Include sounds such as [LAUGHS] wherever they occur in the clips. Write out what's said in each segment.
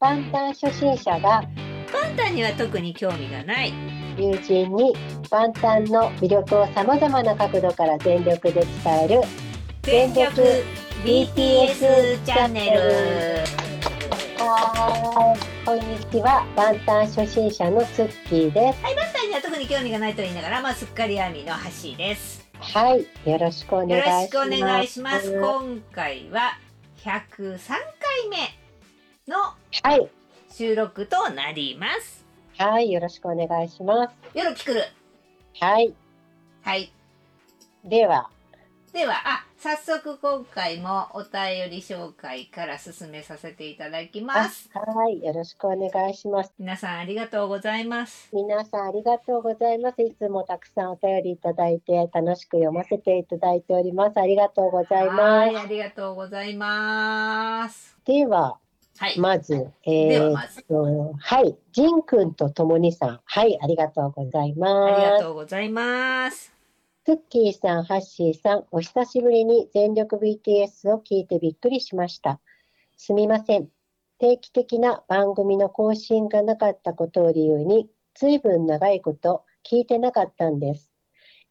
パンタン初心者がパンタンには特に興味がない。友人にパンタンの魅力をさまざまな角度から全力で伝える全力 BTS チャンネル。こんにちは。パンタン初心者のツッキーです。はいパンタンには特に興味がないと言いながらまあすっかり網の橋です。はいよろしくお願よいします。ろしくお願いします。今回は103回目のはい。収録となります。はいよろしくお願いします。よろきくる。はい。はい。では。ではあ早速今回もお便り紹介から進めさせていただきます。はいよろしくお願いします。皆さんありがとうございます。皆さんありがとうございます。いつもたくさんお便りいただいて楽しく読ませていただいております。ありがとうございまはいありがとうございますす。では、はい、まず、えーではまずとはい、ジンくんとともにさん、はい、ありがとうございあります。がとうございますクッキーさん、ハッシーさん、お久しぶりに全力 BTS を聞いてびっくりしました。すみません。定期的な番組の更新がなかったことを理由に、ずいぶん長いこと聞いてなかったんです。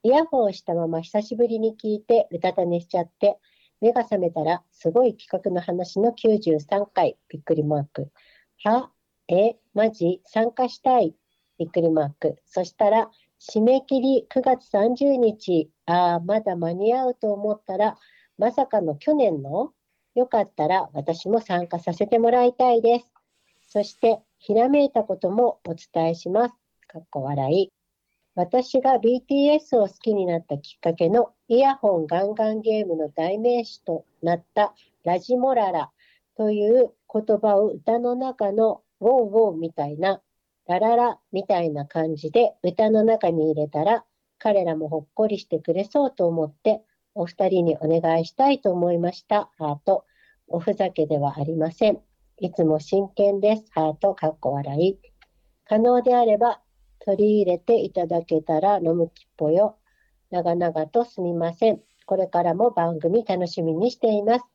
イヤホンしたまま久しぶりに聞いてうたた寝しちゃって、目が覚めたらすごい企画の話の93回、びっくりマーク。はえ、マジ参加したい、びっくりマーク。そしたら、締め切り9月30日、ああ、まだ間に合うと思ったら、まさかの去年の？よかったら私も参加させてもらいたいです。そして、ひらめいたこともお伝えします。かっこ笑い。私が BTS を好きになったきっかけのイヤホンガンガンゲームの代名詞となったラジモララという言葉を歌の中のウォーウォーみたいなラララみたいな感じで歌の中に入れたら彼らもほっこりしてくれそうと思ってお二人にお願いしたいと思いました。ハート。おふざけではありません。いつも真剣です。ハート。かっこ笑い。可能であれば取り入れていただけたら飲むきっぽよ。長々とすみません。これからも番組楽しみにしています。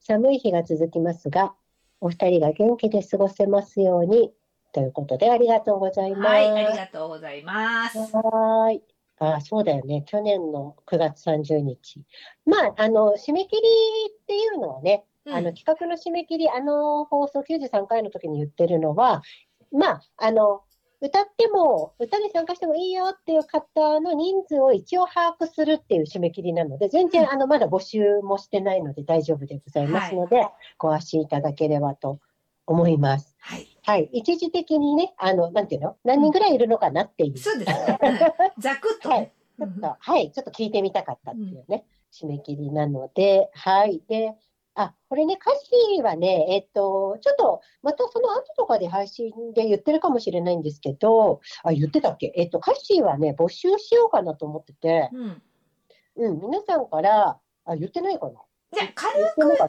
寒い日が続きますが、お二人が元気で過ごせますように。ということでありがとうございます。はいありがとうございますはーい。あ、そうだよね。去年の9月30日。まあ、あの、締め切りっていうのはね、うんあの、企画の締め切り、あの、放送93回の時に言ってるのは、まあ、あの、歌っても、歌に参加してもいいよっていう方の人数を一応把握するっていう締め切りなので、全然、うん。あの、まだ募集もしてないので大丈夫でございますので、ご安心いただければと思います。はい。はい。一時的にね、あの、なんていうの？何人ぐらいいるのかなっていう。そうですね、う [LAUGHS] んざくっとね、ちょっと、はい、ちょっと聞いてみたかったっていうね、締め切りなので、はい。で、あ、これね、歌詞はね、えっと、ちょっと、またその後とかで配信で言ってるかもしれないんですけど、あ、言ってたっけ？えっと、歌詞はね、募集しようかなと思ってて、うん、うん、皆さんから、あ、言ってないかな？じゃあ軽く軽く言っ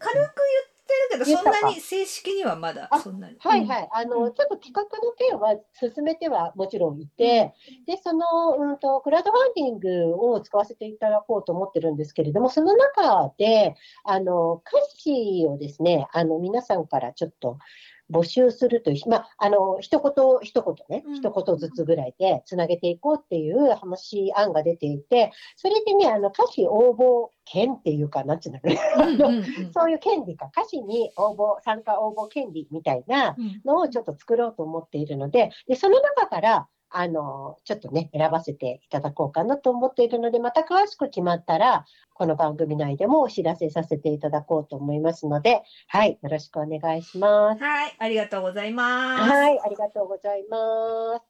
てるけどそんなに正式にはまだあそんなに。はいはい。あの、うん。ちょっと企画の件は進めてはもちろんいて、で、その、うんと、クラウドファンディングを使わせていただこうと思ってるんですけれども、その中で、あの、歌詞をですね、あの、皆さんからちょっと募集するという、まあ、あの、一言、一言ねうん、一言ずつぐらいでつなげていこうっていう話案が出ていて、それでね、あの、歌詞応募権っていうか、なんていうのそういう権利か、歌詞に応募、参加応募権利みたいなうん。のをちょっと作ろうと思っているので、で、その中から、あの、ちょっとね、選ばせていただこうかなと思っているので、また詳しく決まったら、この番組内でもお知らせさせていただこうと思いますので、はい、よろしくお願いします。はいありがとうございますはい、ありがとうございます。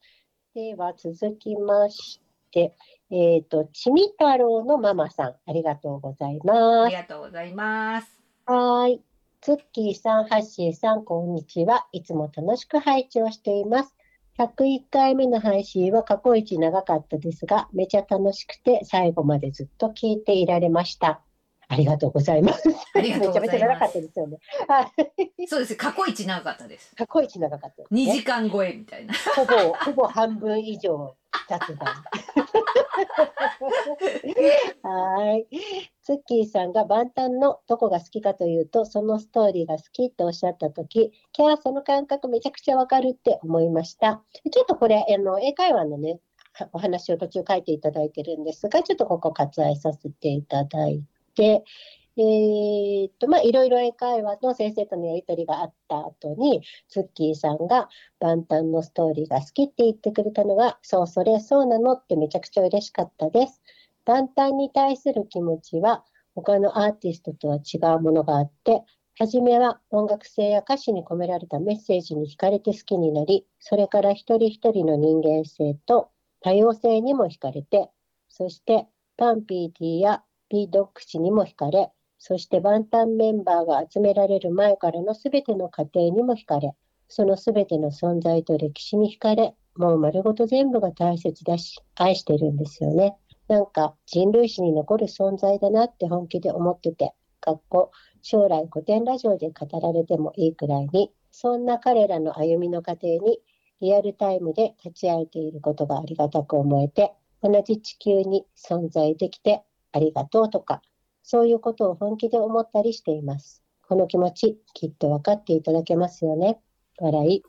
では、続きまして、えっ、と、ちみ太郎のママさん、ありがとうございあますり。がとうございますはーい。ツッキーさん、ハッシーさん、こんにちは。いつも楽しく拝聴しています。101回目の配信は過去一長かったですが、めちゃ楽しくて最後までずっと聞いていられました。ありがとうございます。ありがとうございますめちゃめちゃ長かったですよね。はい。そうです過去一長かったです過去一長かったです、2ね。時間超えみたいなほぼ、ほぼ半分以上雑談。[LAUGHS] はい。ツッキーさんが万端のどこが好きかというと、そのストーリーが好きっておっしゃったとき、キャー、その感覚めちゃくちゃわかるって思いました。ちょっとこれ、あの、英会話のね、お話を途中書いていただいてるんですが、ちょっとここ割愛させていただいて、えーっと、まあ、いろいろ英会話の先生とのやりとりがあった後に、ツッキーさんが万端のストーリーが好きって言ってくれたのが、そう、それそうなのってめちゃくちゃ嬉しかったです。万端に対する気持ちは、他のアーティストとは違うものがあって、初めは音楽性や歌詞に込められたメッセージに惹かれて好きになり、それから一人一人の人間性と多様性にも惹かれて、そしてパンピーティーやビードック氏にも惹かれ、そして万端メンバーが集められる前からのすべての過程にも惹かれ、そのすべての存在と歴史に惹かれ、もう丸ごと全部が大切だし、愛してるんですよね。なんか人類史に残る存在だなって本気で思ってて、学校、将来古典ラジオで語られてもいいくらいに、そんな彼らの歩みの過程にリアルタイムで立ち会えていることがありがたく思えて、同じ地球に存在できてありがとうとか、そういうことを本気で思ったりしています。この気持ち、きっと分かっていただけますよね。笑い。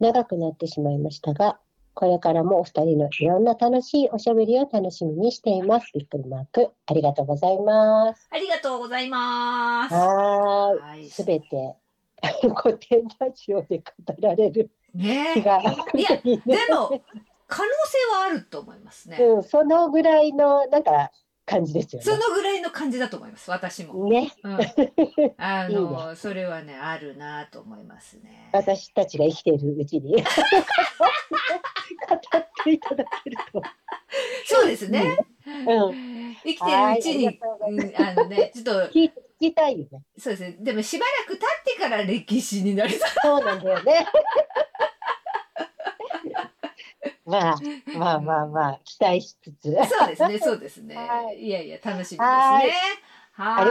長くなってしまいましたが、これからもお二人のいろんな楽しいおしゃべりを楽しみにしています。びっくりマーク。ありがとうございます。ありがとうございます。はいい。すべて [LAUGHS] 古典ラジオで語られるね気が。いやでも可能性はあると思いますね。うん、そのぐらいのなんか感じですよそね。のぐらいの感じだと思います。私も。ね、うん、[LAUGHS] あのそれはねあるなと思いますね。私たちが生きているうちに語っていただけると。そうですね。うん、生きてるうちに、うあのねちょっと聞きたいよね。そうですね。でもしばらく経ってから歴史になりそう。そうなんだよね。まあまあまあまあ期待しつつ。そうですね。そうですね。[LAUGHS] はいやいや楽しみですね。はいはい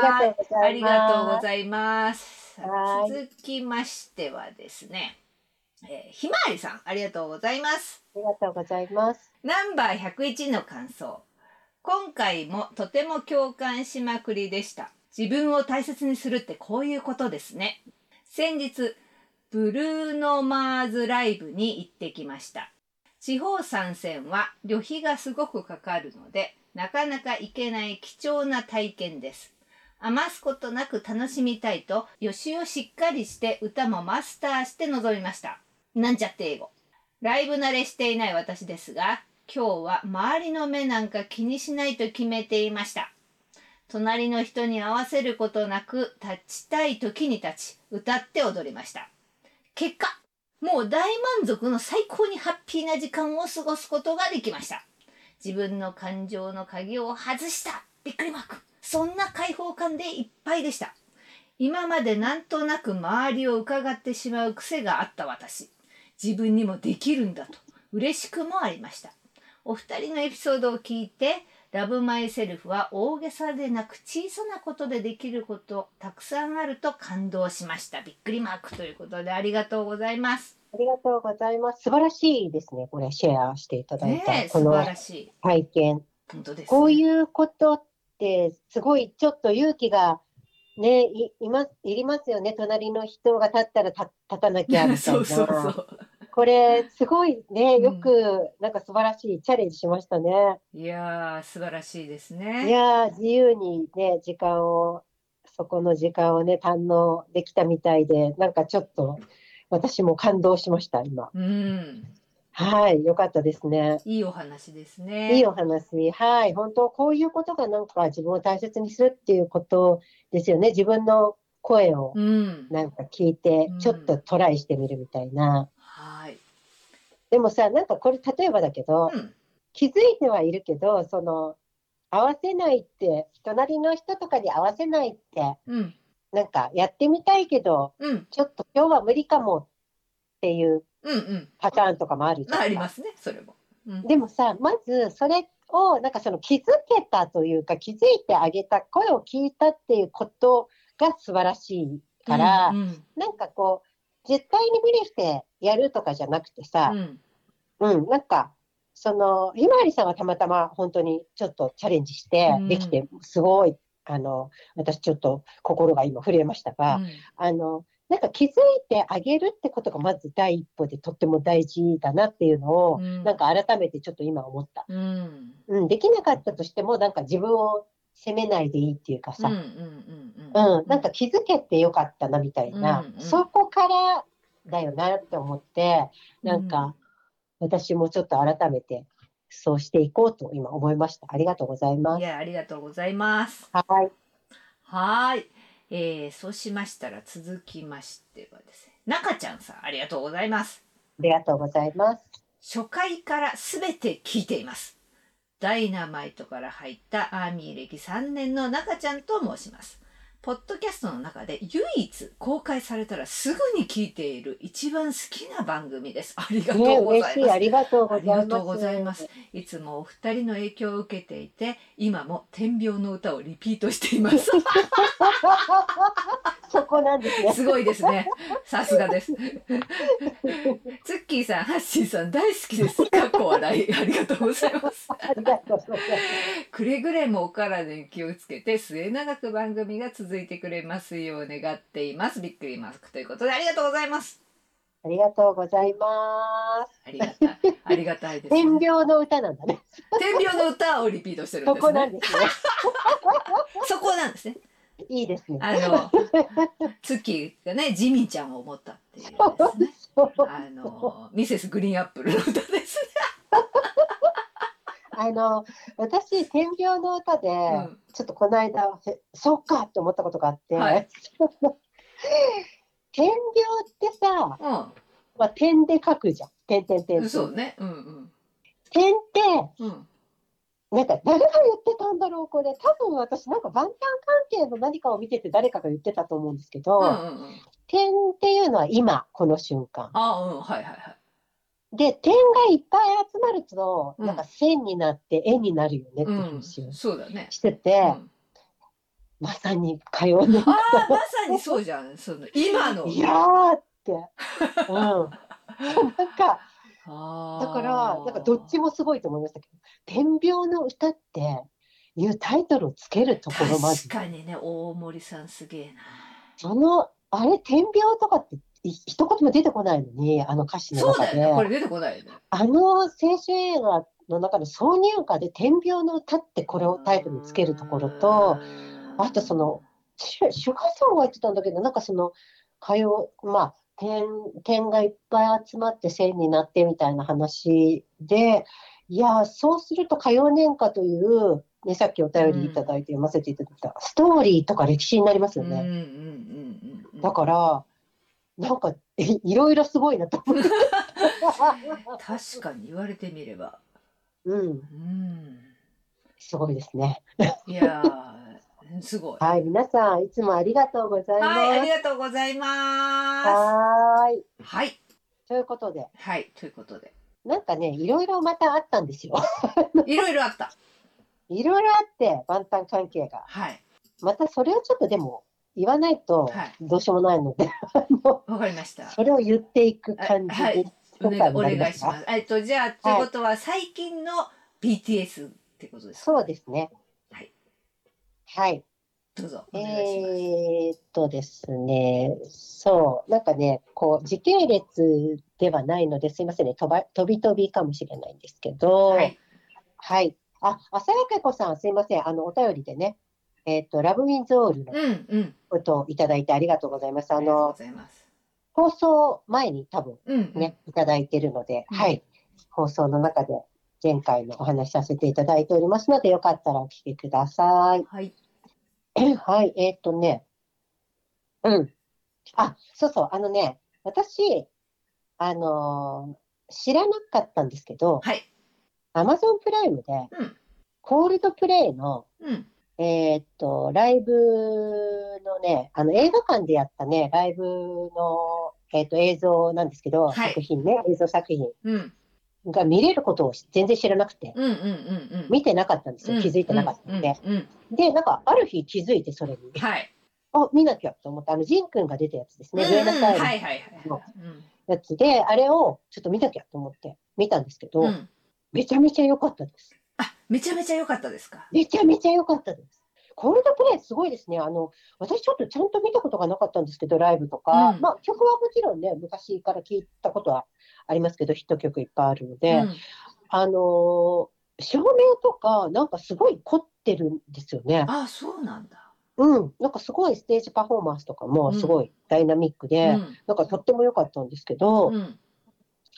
ありがとうございます。続きましてはですね、えーひまわりさんありがとうございます。ありがとうございます。ナンバー101の感想。今回もとても共感しまくりでした。自分を大切にするってこういうことですね。先日、ブルーノマーズライブに行ってきました。地方参戦は旅費がすごくかかるので、なかなか行けない貴重な体験です。余すことなく楽しみたいと予習をしっかりして歌もマスターして臨みました。なんちゃって英語。ライブ慣れしていない私ですが、今日は周りの目なんか気にしないと決めていました。隣の人に合わせることなく立ちたい時に立ち、歌って踊りました。結果、もう大満足の最高にハッピーな時間を過ごすことができました。自分の感情の鍵を外したびっくりマーク。そんな開放感でいっぱいでした。今までなんとなく周りを伺ってしまう癖があった私。自分にもできるんだと嬉しくもありました。お二人のエピソードを聞いて、ラブマイセルフは大げさでなく小さなことでできることたくさんあると感動しました。びっくりマークということでありがとうございます。ありがとうございます。素晴らしいですね。これシェアしていただいた、ねえ、この素晴らしい。体験。本当です、ね。こういうことってすごいちょっと勇気がねいいますいりますよね。隣の人が立ったら立立たなきゃみたいそな。[LAUGHS] うそうそう。これすごいね。うんよくなんか素晴らしいチャレンジしましたね。いやー、素晴らしいですいね。やー自由にね時間をそこの時間をね堪能できたみたいでなんかちょっと私も感動しました今。うん。はい、よかったですね。いいお話ですね。いいお話。はい。本当、こういうことがなんか自分を大切にするっていうことですよね。自分の声をうん。なんか聞いてうん、ちょっとトライしてみるみたいな。はい。でもさ、なんかこれ例えばだけど、うん。気づいてはいるけど、その、合わせないって、隣の人とかに合わせないって、うん。なんかやってみたいけど、うん。ちょっと今日は無理かもっていう。パターンとかもあるじゃんまあ、ありますね、それも。うん。でもさ、まずそれをなんかその気づけたというか、気づいてあげた、声を聞いたっていうことが素晴らしいから、うん。うんなんかこう、絶対に無理してやるとかじゃなくてさう、ん。うん、なんかそのひまわりさんはたまたま本当にちょっとチャレンジしてうん。できて、すごいあの私ちょっと心が今震えましたが、うん。あのなんか気づいてあげるってことがまず第一歩でとっても大事だなっていうのを、うん。なんか改めてちょっと今思った、うん。うん、できなかったとしてもなんか自分を責めないでいいっていうかさ、うんなんか気づけてよかったなみたいな、うんうんそこからだよなって思ってなんか、私もちょっと改めてそうしていこうと今思いました。ありがとうございます。いやありがとうございます。はい。はーい、えー、そうしましたら続きましてはですね。中ちゃんさんありがとうございます。ありがとうございます。初回からすべて聞いていますダイナマイトから入ったアーミー歴3年の中ちゃんと申します。ポッドキャストの中で唯一公開されたらすぐに聞いている一番好きな番組です [LAUGHS] ありがとね、うございます、嬉しい。ありがとうございます。ありがとうございます。いつもお二人の影響を受けていて、今も天秤の歌をリピートしています。[LAUGHS] そこなんですね。すごいですね。さすがです。ツッキーさん、ハッシーさん大好きです。かっこ笑い。ありがとうございます。ありがとうございます。くれぐれもお体に気をつけて末永く番組が続いてくれますよう願っています。びっくりマスクということでありがとうございます。ありがとうございます。ありがたい。ありがたいです、天ね。秤の歌なんだね。天秤の歌をリピートしてるんそですね。こなんですね。そこなんですね。いいですね。あの、ツッキーがね、ジミーちゃんを思ったっていうね。あの、ミセスグリーンアップルの歌ですあの、私、天秤の歌で、んちょっとこの間、へそうかって思ったことがあって、はい [LAUGHS] 天秤ってさ、ね。まあ、点で書くじゃん。点点点。そうね。うん点って、うん。うん。なんか誰が言ってたんだろう、これ。多分私、なんか万端関係の何かを見てて誰かが言ってたと思うんですけど、うんうんうん。点っていうのは今、この瞬間。あうん、はいはいはい。で、点がいっぱい集まると、うんなんか線になって円になるよねってうん話を、そうだね。してて、うんまさに火曜の。ああ、まさにそうじゃん。その今の。いやーって。[LAUGHS] うん。なんか、だから、なんかどっちもすごいと思いましたけど、天秤の歌っていうタイトルをつけるところまず確、かにね、大森さんすげえな。その、あれ、天秤とかってい一言も出てこないのに、あの歌詞の中で、そうだよね。これ出てこないよね。あの青春映画の中の挿入歌で天秤の歌ってこれをタイトルにつけるところと、あとその、シュシュガ言ってたんだけど、なんかその、火曜、まあ、点、点がいっぱい集まって線になってみたいな話で、いや、そうすると歌謡年歌という、ね、さっきお便りいただいて読ませていただいた、ストーリーとか歴史になりますようんうんうんね。うんうん。だから、なんか、えいろいろすごいなと思って。確かに言われてみれば。うん、うん。すごいですね。いやー、すごい。はい、皆さん、いつもありがとうございます。はい、ありがとうございまはーい。す。はい、ということで、はい、ということで。なんかね、いろいろまたあったんですよ。[LAUGHS] いろいろあった。いろいろあって、万端関係が。はい、またそれをちょっとでも言わないとはいどうしようもないので、[LAUGHS] わかりました。それを言っていく感じはいで、お願いしす。ます。えっと、じゃあ、ということは、最近の BTS ってことですか？そうですね。はい。はい。どうぞ。お願いします。えーっとですね、そう、なんかね、こう、時系列ではないのですいませんね、飛ば飛び飛びかもしれないんですけど、はい、はい。あ、浅谷子さん、すいません。あの、お便りでね、えっ、と、ラブ・ウィン・ゾールのうん、うん。ことをいただいてありがとうございます。うごの、ざいます。放送前に多分うん、うんね、いただいているので、うんはい。放送の中で前回のお話しさせていただいておりますので、よかったらお聞きください。はい。[CLEARS THROAT] はい。えっ、とね、うん。あ、そうそう。あのね、私、あのー知らなかったんですけど、はい。Amazon プライムで、うん、コールドプレイのうん。えーっと、ライブのね、あの映画館でやったね、ライブの、えーっと映像なんですけど、はい作品ね、映像作品うん。が見れることを全然知らなくて、うん。うん。うん。うん。見てなかったんですよ、気づいてなかったんで。うん。うん。で、なんか、ある日気づいて、それに、はい。あ、見なきゃと思って、あの、ジンくんが出たやつですね、うん上野サイはい。はい。はい。うん。やつで、あれをちょっと見なきゃと思って見たんですけど、うん。めちゃめちゃ良かったです。あ、めちゃめちゃ良かったですか？めちゃめちゃ良かったです。コールドプレイすごいですね。あの、私ちょっとちゃんと見たことがなかったんですけど、ライブとか。うんまあ、曲はもちろんね、昔から聞いたことはありますけど、ヒット曲いっぱいあるので、うんあのー照明とか、なんかすごい凝ってるんですよね。あ、そうなんだ。うん。なんかすごいステージパフォーマンスとかもすごいダイナミックで、うんなんかとっても良かったんですけど、うん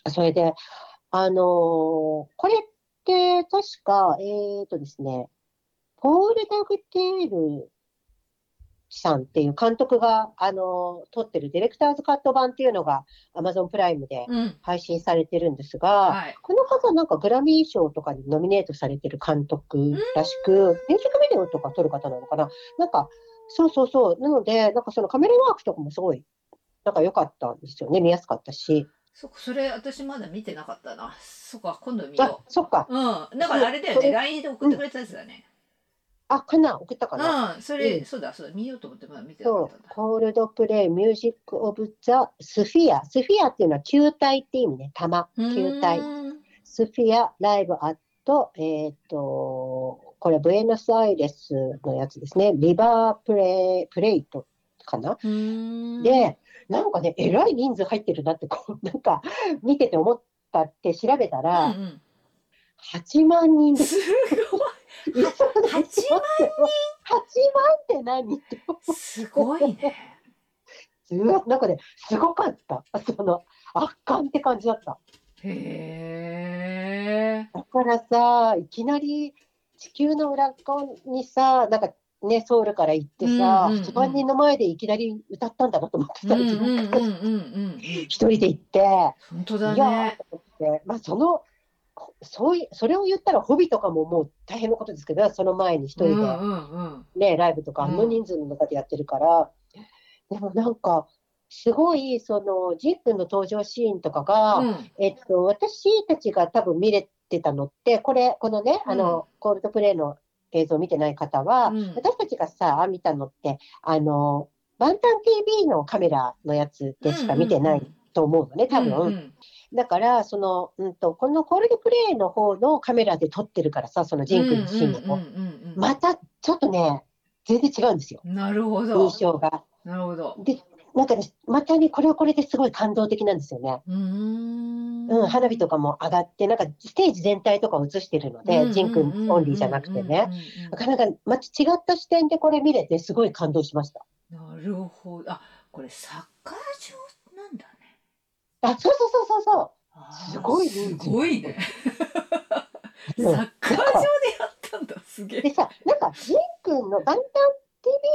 それで、あのーこれって確か、えっとですね、ポール・ダグテールさんっていう監督が、あのー撮ってるディレクターズカット版っていうのが Amazon プライムでうん。配信されてるんですが、はい。この方なんかグラミー賞とかにノミネートされてる監督らしく、ミュージックビデオとか撮る方なのかな？なんか、そうそうそう。なので、なんかそのカメラワークとかもすごい、なんか良かったんですよね。見やすかったし。そそれ私まだ見てなかったな。そっか、今度見あよ、そっか。う。うん。だからあれだよね。LINE で送ってくれたやつだね。あ、かな送ったかな、うん。それ、うんそうだ、そうだ。見ようと思ってまだ見てなかったんだ。。コールドプレイ、 Music of the Sphere。Sphere っていうのは球体って意味ね。玉。球体う。ーん Sphere Live at、えっ、と、これ、ブエノスアイレスのやつですね。リバープレイ、プレイトかな、うーん、で、なんかね、えらい人数入ってるなって、こう、[LAUGHS] なんか、見てて思ったって調べたうんら、うん、8万人です。すごい。8万8万って何って。すごいね。すごいなんかね、すごかった。その、圧巻って感じだった。へえ。だからさ、いきなり地球の裏側にさ、なんかね、ソウルから行ってさ、うんうんうん。8万人の前でいきなり歌ったんだなと思ってさ、うんうん自分がうんうん。うん。一人で行って、本当だいやーね。まあその、こそういそれを言ったらホビとかももう大変なことですけど、その前に一人で。ね、ライブとかあうんの人数の中でやってるから、でもなんか、すごい、その、ジー君の登場シーンとかが、うん。えっと、私たちが多分見れてたのって、これ、このね、あの、コールドプレイの映像を見てない方は、うん私たちがさ、見たのって、あの、バンタン TV のカメラのやつでしか見てないと思うのね、多分。うんうんだから、その、うんと、このコールドプレイの方のカメラで撮ってるからさ、そのジン君のシーンも、うんうんうんうんまた、ちょっとね、全然違うんですよ、なるほど。印象が。なるほど。で、なんかね、またね、これはこれですごい感動的なんですよね。うーん。うん、花火とかも上がって、なんかステージ全体とかを映してるので、ジン君オンリーじゃなくてね。なかなかまた違った視点でこれ見れて、すごい感動しました。なるほど。あ、これサッカー場なんだね。あ、そうそうそうそうそあーすごいすごいね。う。サうんッカー場でやったんだ。すげえ。でさ、なんか、ジン君の、バンタン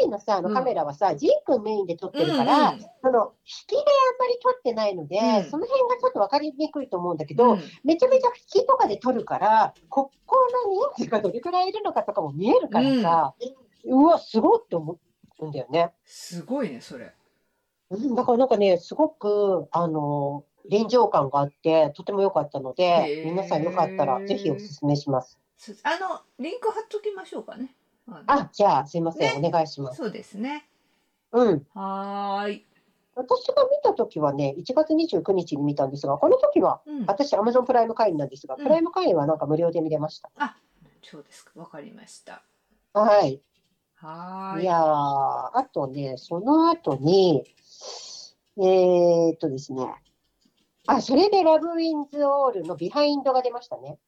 TV のさ、あのカメラはさ、ジン君メインで撮ってるから、うんうんその、引きであんまり撮ってないので、うんその辺がちょっと分かりにくいと思うんだけど、うんめちゃめちゃ引きとかで撮るから、ここの人数がどれくらいいるのかとかも見えるからさ、うわ、すごいって思うんだよね。すごいね、それ。うん、だからなんかね、すごく、あの、臨場感があって、とても良かったのへで、ー皆さんよかったら、ぜひおすすめします。すあの、リンク貼っときましょうかね。あじゃあ、すいません、ねお願いします。そうですね。うん。はーい。私が見たときはね、1月29日に見たんですが、この時は、うん。私、Amazon プライム会員なんですが、うんプライム会員はなんか無料で見れました。あ、そうですか。わかりました。はい。はーい。いやー、あとね、その後に、えーっとですね、あ、それで Love wins all のビハインドが出ましたね。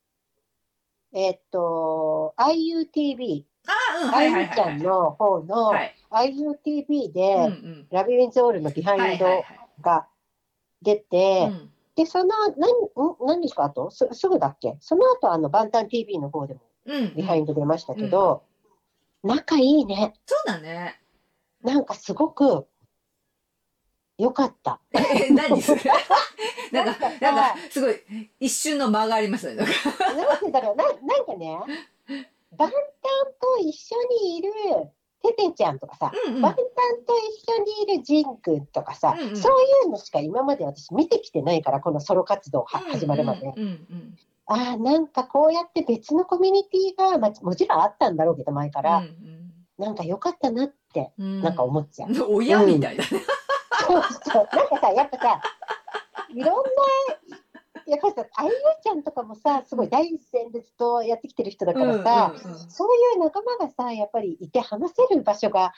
えーっと、IUTV、あ、うん、はあいはいはいちゃんの方のはい。IUTV うんで、うん。 Love wins all のビハインドはいはいが出て、はいうんで、その、何、ん何日か後？すすぐだっけ？その後、あの、バンタン TV の方でもうん。ビハインド出ましたけど、仲いいね。そうだね。なんかすごく、良かった。え、[LAUGHS] 何？[LAUGHS] それ。なんか、なんかなんか、すごい、一瞬の間がありますね。なんかなんかね、バンタンと一緒にいるテテちゃんとかさ、うんうんバンタンと一緒にいるジンくんとかさ、うんうんそういうのしか今まで私見てきてないから、このソロ活動は始まるまで。うんうんああ、なんかこうやって別のコミュニティが、まあ、もちろんあったんだろうけど、前かうん。ら、なんか良かったなって、うんなんか思っちゃう。うん親みたいだね。そうそう。なんかさ、やっぱさ、いろんな、やっぱりさ、あゆちゃんとかもさ、すごい第一線でずっとやってきてる人だからさ、うんうんうんそういう仲間がさ、やっぱりいて話せる場所が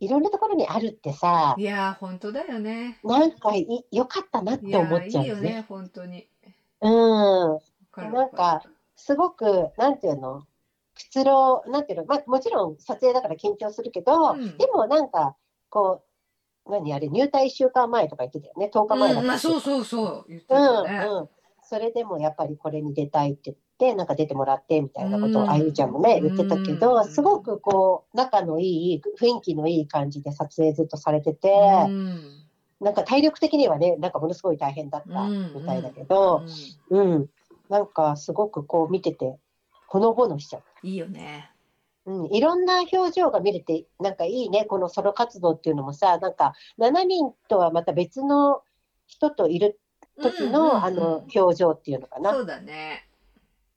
いろんなところにあるってさ、いやー本当だよね。なんかい良かったなって思っーちゃよね。いよね本当に。うん。なんわかか、すごく、なんていうの、くつろう、なんていうの、まあ、もちろん撮影だから緊張するけど、うんでもなんか、こう、何あれ、入隊1週間前とか言ってたよね、10日前だったっけそうそうそう言ってうんたね。うん。それでもやっぱりこれに出たいって言って、なんか出てもらってみたいなことうん。をあゆちゃんもね、言ってたけど、うんすごくこう、仲のいい、雰囲気のいい感じで撮影ずっとされてて、うん。なんか体力的にはね、なんかものすごい大変だったみたいだけど、うん、なんかすごくこう見てて、ほのぼのしちゃう。いいよね。うん、いろんな表情が見れて、なんかいいね、このソロ活動っていうのもさ、なんか7人とはまた別の人といる時の、うんうんうんあの表情っていうのかな。そうだね。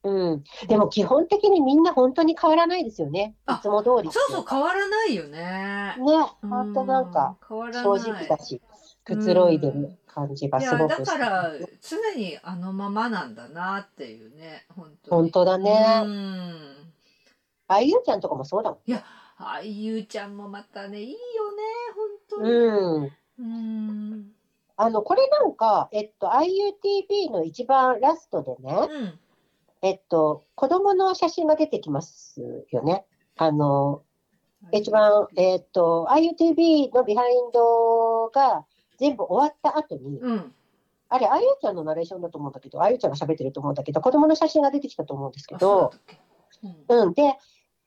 うん。でも基本的にみんな本当に変わらないですよね。いあつも通りそうそう変わらないよね。ね、本当なんか正直だし、くつろいでる感じがいやすごくだから常にあのままなんだなっていうね本当に本当だねうんあゆうちゃんとかもそうだもん。あゆうちゃんもまたねいいよね本当にうん。うんあの、これなんか、えっと、IUTV の一番ラストでね、うん。えっと、子供の写真が出てきますよね。あの、一番、えっと、IUTV のビハインドが全部終わった後に、うん。あれ、あゆちゃんのナレーションだと思うんだけど、あゆちゃんが喋ってると思うんだけど、子供の写真が出てきたと思うんですけど、うん。うん、で、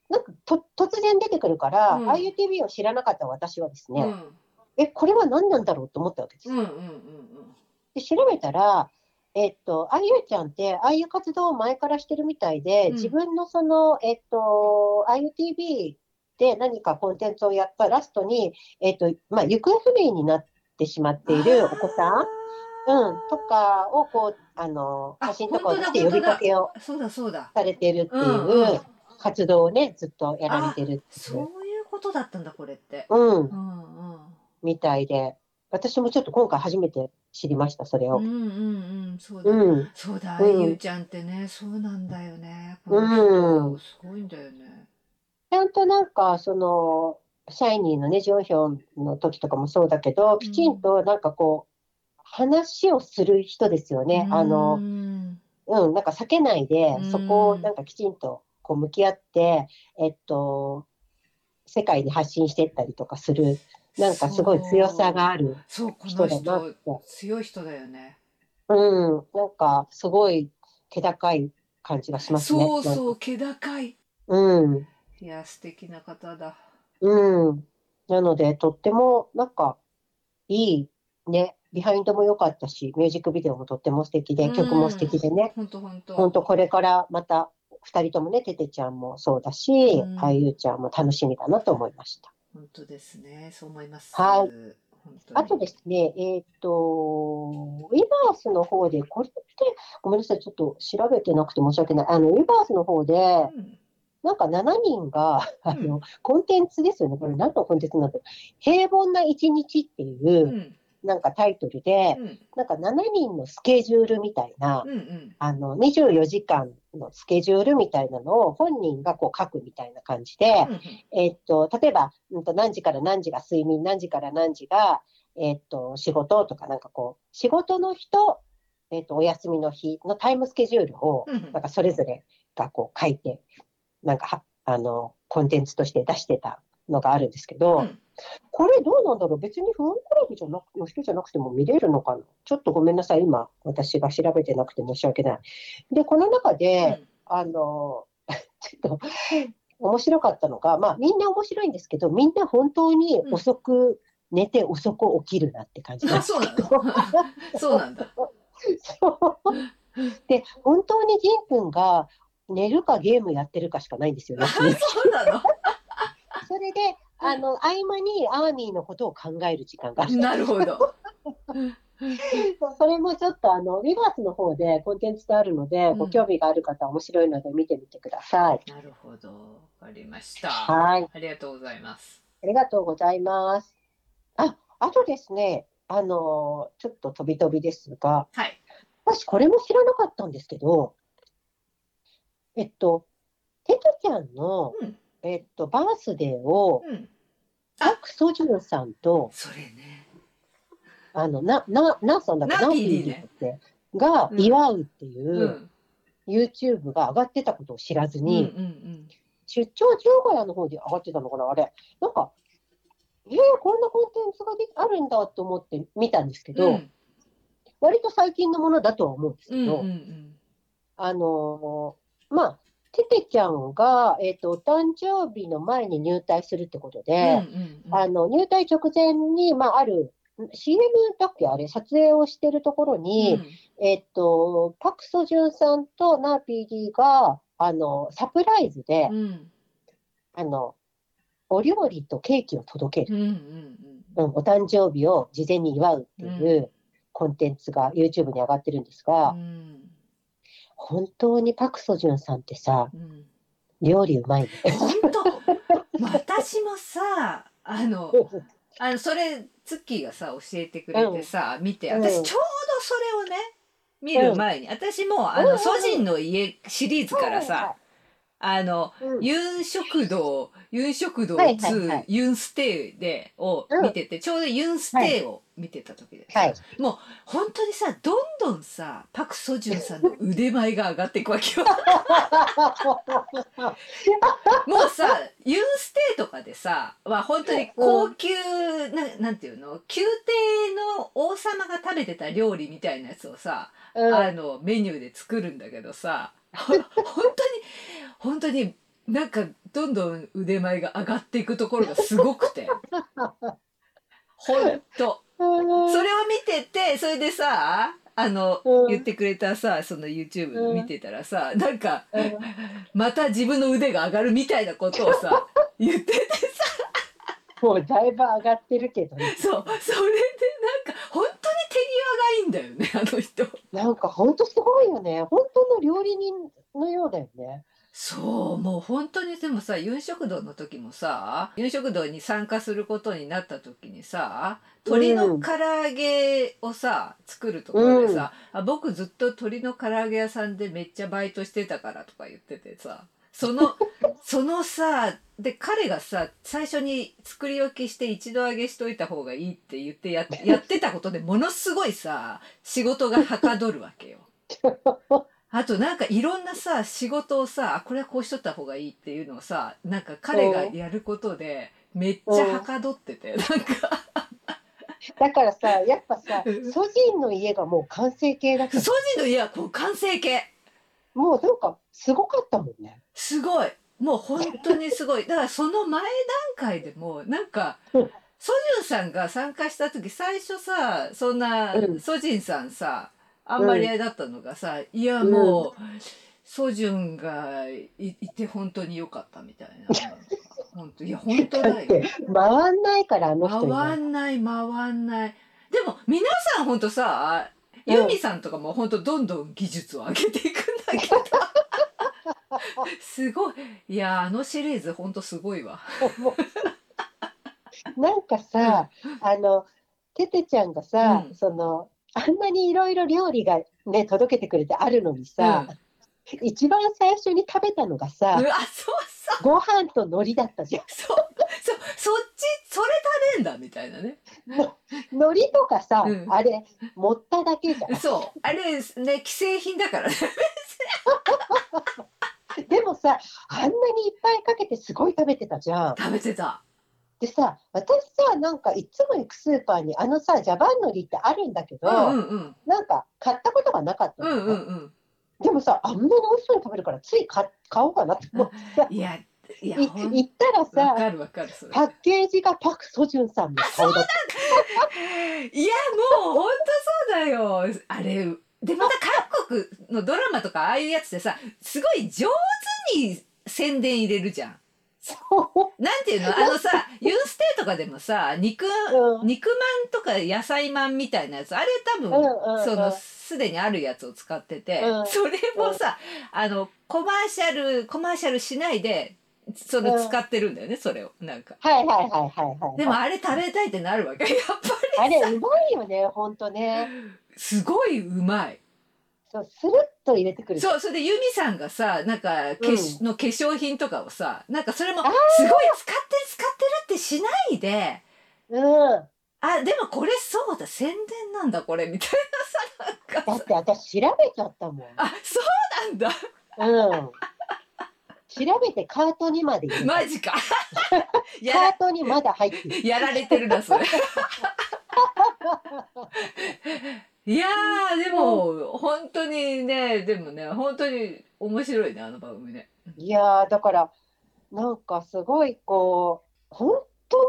なんかと突然出てくるから、うん。IUTV を知らなかった私はですね、うんえ、これは何なんだろうと思ったわけです。よ。うんうんうん。で、調べたら、えっと、あゆちゃんって、ああいう活動を前からしてるみたいで、うん。自分のその、えっと、IUTV で何かコンテンツをやったラストに、えっと、まあ、行方不明になってしまっているお子さん、うん、とかを、こう、あの、あ写真とかを本当だして呼びかけをされてるっていう活動をね、ずっとやられてるっていそうう、いうことだったんだこれって。うん、うんうんみたいで、私もちょっと今回初めて知りました、それを。うんうんうんそうだ、うん、そうだ、うん。ゆうちゃんってねそうなんだよね。こうん。すごいんだよね。ちゃんとなんか、その、シャイニーのね、ジョンヒョンの時とかもそうだけど、きちんとなんかこう、話をする人ですよね。あうの、んうん、なんか避けないでう、ん。そこをなんかきちんとこう向き合って、えっと、世界に発信していったりとかする、なんかすごい強さがある人のだなって。人強い人だよねうん、なんかすごい気高い感じがしますね。そうそう気高いうん。いや素敵な方だうん。なので、とっても、なんか、いいね。ビハインドも良かったし、ミュージックビデオもとっても素敵で、うん曲も素敵でね。本当本当本当これからまた、二人ともね、ててちゃんもそうだし、うんあゆちゃんも楽しみだなと思いました。本当ですね。そう思います。はい。あとですね、えーっと、ウィバースの方で、これって、ごめんなさい、ちょっと調べてなくて申し訳ない。あの、ウィバースの方で、うん。なんか7人が、あの、コンテンツですよね。これ何のコンテンツなんだろう。平凡な一日っていうう、んなんかタイトルで、うん。なんか7人のスケジュールみたいな、うんうん。あの、24時間のスケジュールみたいなのを本人がこう書くみたいな感じで、うんえっと、例えば、うんと何時から何時が睡眠、何時から何時が、えっと、仕事とかなんかこう、仕事の日と、えっと、お休みの日のタイムスケジュールを、うん。なんかそれぞれがこう書いて、なんかは、あの、コンテンツとして出してたのがあるんですけど、うんこれどうなんだろう？別にファンクラブじゃなくの人じゃなくても見れるのかな？ちょっとごめんなさい。今、私が調べてなくて申し訳ない。で、この中で、あの、[LAUGHS] ちょっと、面白かったのが、まあ、みんな面白いんですけど、みんな本当に遅く寝て遅く起きるなって感じ。なんあですそうなの [LAUGHS] そうなんだ。そう。で、本当にジン君が寝るかゲームやってるかしかないんですよね。[LAUGHS] そうなの？それで、あの、合間にアーミーのことを考える時間がある。なるほど。それもちょっとあの、リバースの方でコンテンツであるので、うんご興味がある方は面白いので見てみてください。なるほど。わかりました。はい。ありがとうございます。ありがとうございます。あ、あとですね、あの、ちょっと飛び飛びですが、はい。私これも知らなかったんですけど、えっと、テトちゃんの、うんえっと、バースデーを、うん。パク・ソジュンさんと、それね。あの、な、な、なさんだっけ？ナナピーっけ？がうん。祝うっていうう、ん。YouTube が上がってたことを知らずうんうんに、出張十五夜の方で上がってたのかな、あれ。なんか、えー、こんなコンテンツがであるんだと思って見たんですけど、うんうん。割と最近のものだとは思うんですけど、うんうんうん。あのーまあ、テテちゃんが、えっ、と、お誕生日の前に入隊するってことで、うんうんあの、入隊直前に、まあ、ある、CM だっけあれ、撮影をしてるところに、えっと、パク・ソジュンさんとナー PD が、あの、サプライズで、うん。うんあの、お料理とケーキを届ける。うんうんうん。うん、お誕生日を事前に祝うっていうコンテンツが YouTube に上がってるんですが、うん本当にパク・ソジュンさんってさ、うん。料理うまいね。本当。私もさあの [LAUGHS] あのそれツッキーがさ教えてくれてさ、見てうん。私ちょうどそれをね見る前に、私もあの「ソジンの家」シリーズからさ、あのうん。ユン食堂ユン食堂はいはい2、はい。ユンステイでをうん。見てて、ちょうどユンステイを見てた時で。さ、はい。本当にさどんどんさパク・ソジュンさんの腕前が上がっていくわけよ。[LAUGHS] もうさユンステイとかでさは本当に高級ななんていうの？宮廷の王様が食べてた料理みたいなやつをさ、うん。あのメニューで作るんだけどさほ本当に本当になんかどんどん腕前が上がっていくところがすごくて。[LAUGHS] 本当それを見ててそれでさあの、うん言ってくれたさその YouTube 見てたらさ、なんかうんまた自分の腕が上がるみたいなことをさ [LAUGHS] 言っててもうだいぶ上がってるけどね。そうそれでなんか本当に手際がいいんだよねあの人。なんか本当すごいよね。本当の料理人のようだよね。そうもう本当にでもさユン食堂の時もさユン食堂に参加することになった時にさ鶏の唐揚げをさ作るところでさ、あ僕ずっと鶏の唐揚げ屋さんでめっちゃバイトしてたからとか言っててさその [LAUGHS] そのさで彼がさ最初に作り置きして一度揚げしといた方がいいって言ってや [LAUGHS] やってたことでものすごいさ仕事がはかどるわけよ。[LAUGHS] あとなんかいろんなさ仕事をさあこれはこうしとった方がいいっていうのをさなんか彼がやることでめっちゃはかどっててなんか。[LAUGHS] だからさ、やっぱさうん、ソジンの家がもう完成形だったソ。ジの家はこう完成形。もうなんかすごかったもんね。すごい。もう本当にすごい。だからその前段階でもなんかうん。ソジュンさんが参加した時最初さそんなうん。ソジンさんさあんまりあれだったのがさ、いやもう、ソジュンがいいて本当に良かったみたいな本当いや本当だよ。だ回んないからあの人に回は。んない回んない。でも皆さん本当さうんユミさんとかも本当どんどん技術を上げていくんだけど。すごい。いやあのシリーズ本当すごいわ。[LAUGHS] なんかさ、あの、ててちゃんがさ、うん。その、あんなにいろいろ料理がね、届けてくれてあるのにさ、一番最初に食べたのがうさ、わそうそう。ご飯と海苔だったじゃん。そう。そうそっちそれ食べんだみたいなね。海苔とかさ、うん。あれ、持っただけじゃん。そう。あれね既製品だからね。[LAUGHS] でもさ、あんなにいっぱいかけてすごい食べてたじゃん。食べてたでさ、私さ、なんかいつも行くスーパーにあのさ、ジャバン海苔ってあるんだけど、うんうんうん。なんか買ったことがなかったの。ね、うんうんうん。でもさ、あんなに美味しそうに食べるから、つい買買おうかなって思ってさ、いやいや行ったらわさ、パッケージがパク・ソジュンさんの顔だった。いやもう本当そうだよ。あれでまた韓国のドラマとかああいうやつでさすごい上手に宣伝入れるじゃん。なんていうの？あのさユーステとかでもさ肉うん。肉まんとか野菜まんみたいなやつあれ多分、うんうんうん。そのすでにあるやつを使ってて、うん。それもさあのコマーシャルコマーシャルしないでそれ使ってるんだよね、それを。なんか。はいはいはいはいはい。でもあれ食べたいってなるわけやっぱりあれうまいよね、ほんとね。すごいうまい。そうスルッと入れてくる。そうそれでユミさんがさなんか化粧の化粧品とかをさなんかそれもすごい使ってる使ってるってしないでうん。あでもこれそうだ宣伝なんだこれみたいなさだって私調べちゃったもん。あそうなんだうん。調べてカートにまでマジか [LAUGHS] やカらートにまだ入ってる。やられてるなそれ [LAUGHS] いやーでも本当にねでもね本当に面白いねあの番組ね。いやーだからなんかすごいこう本当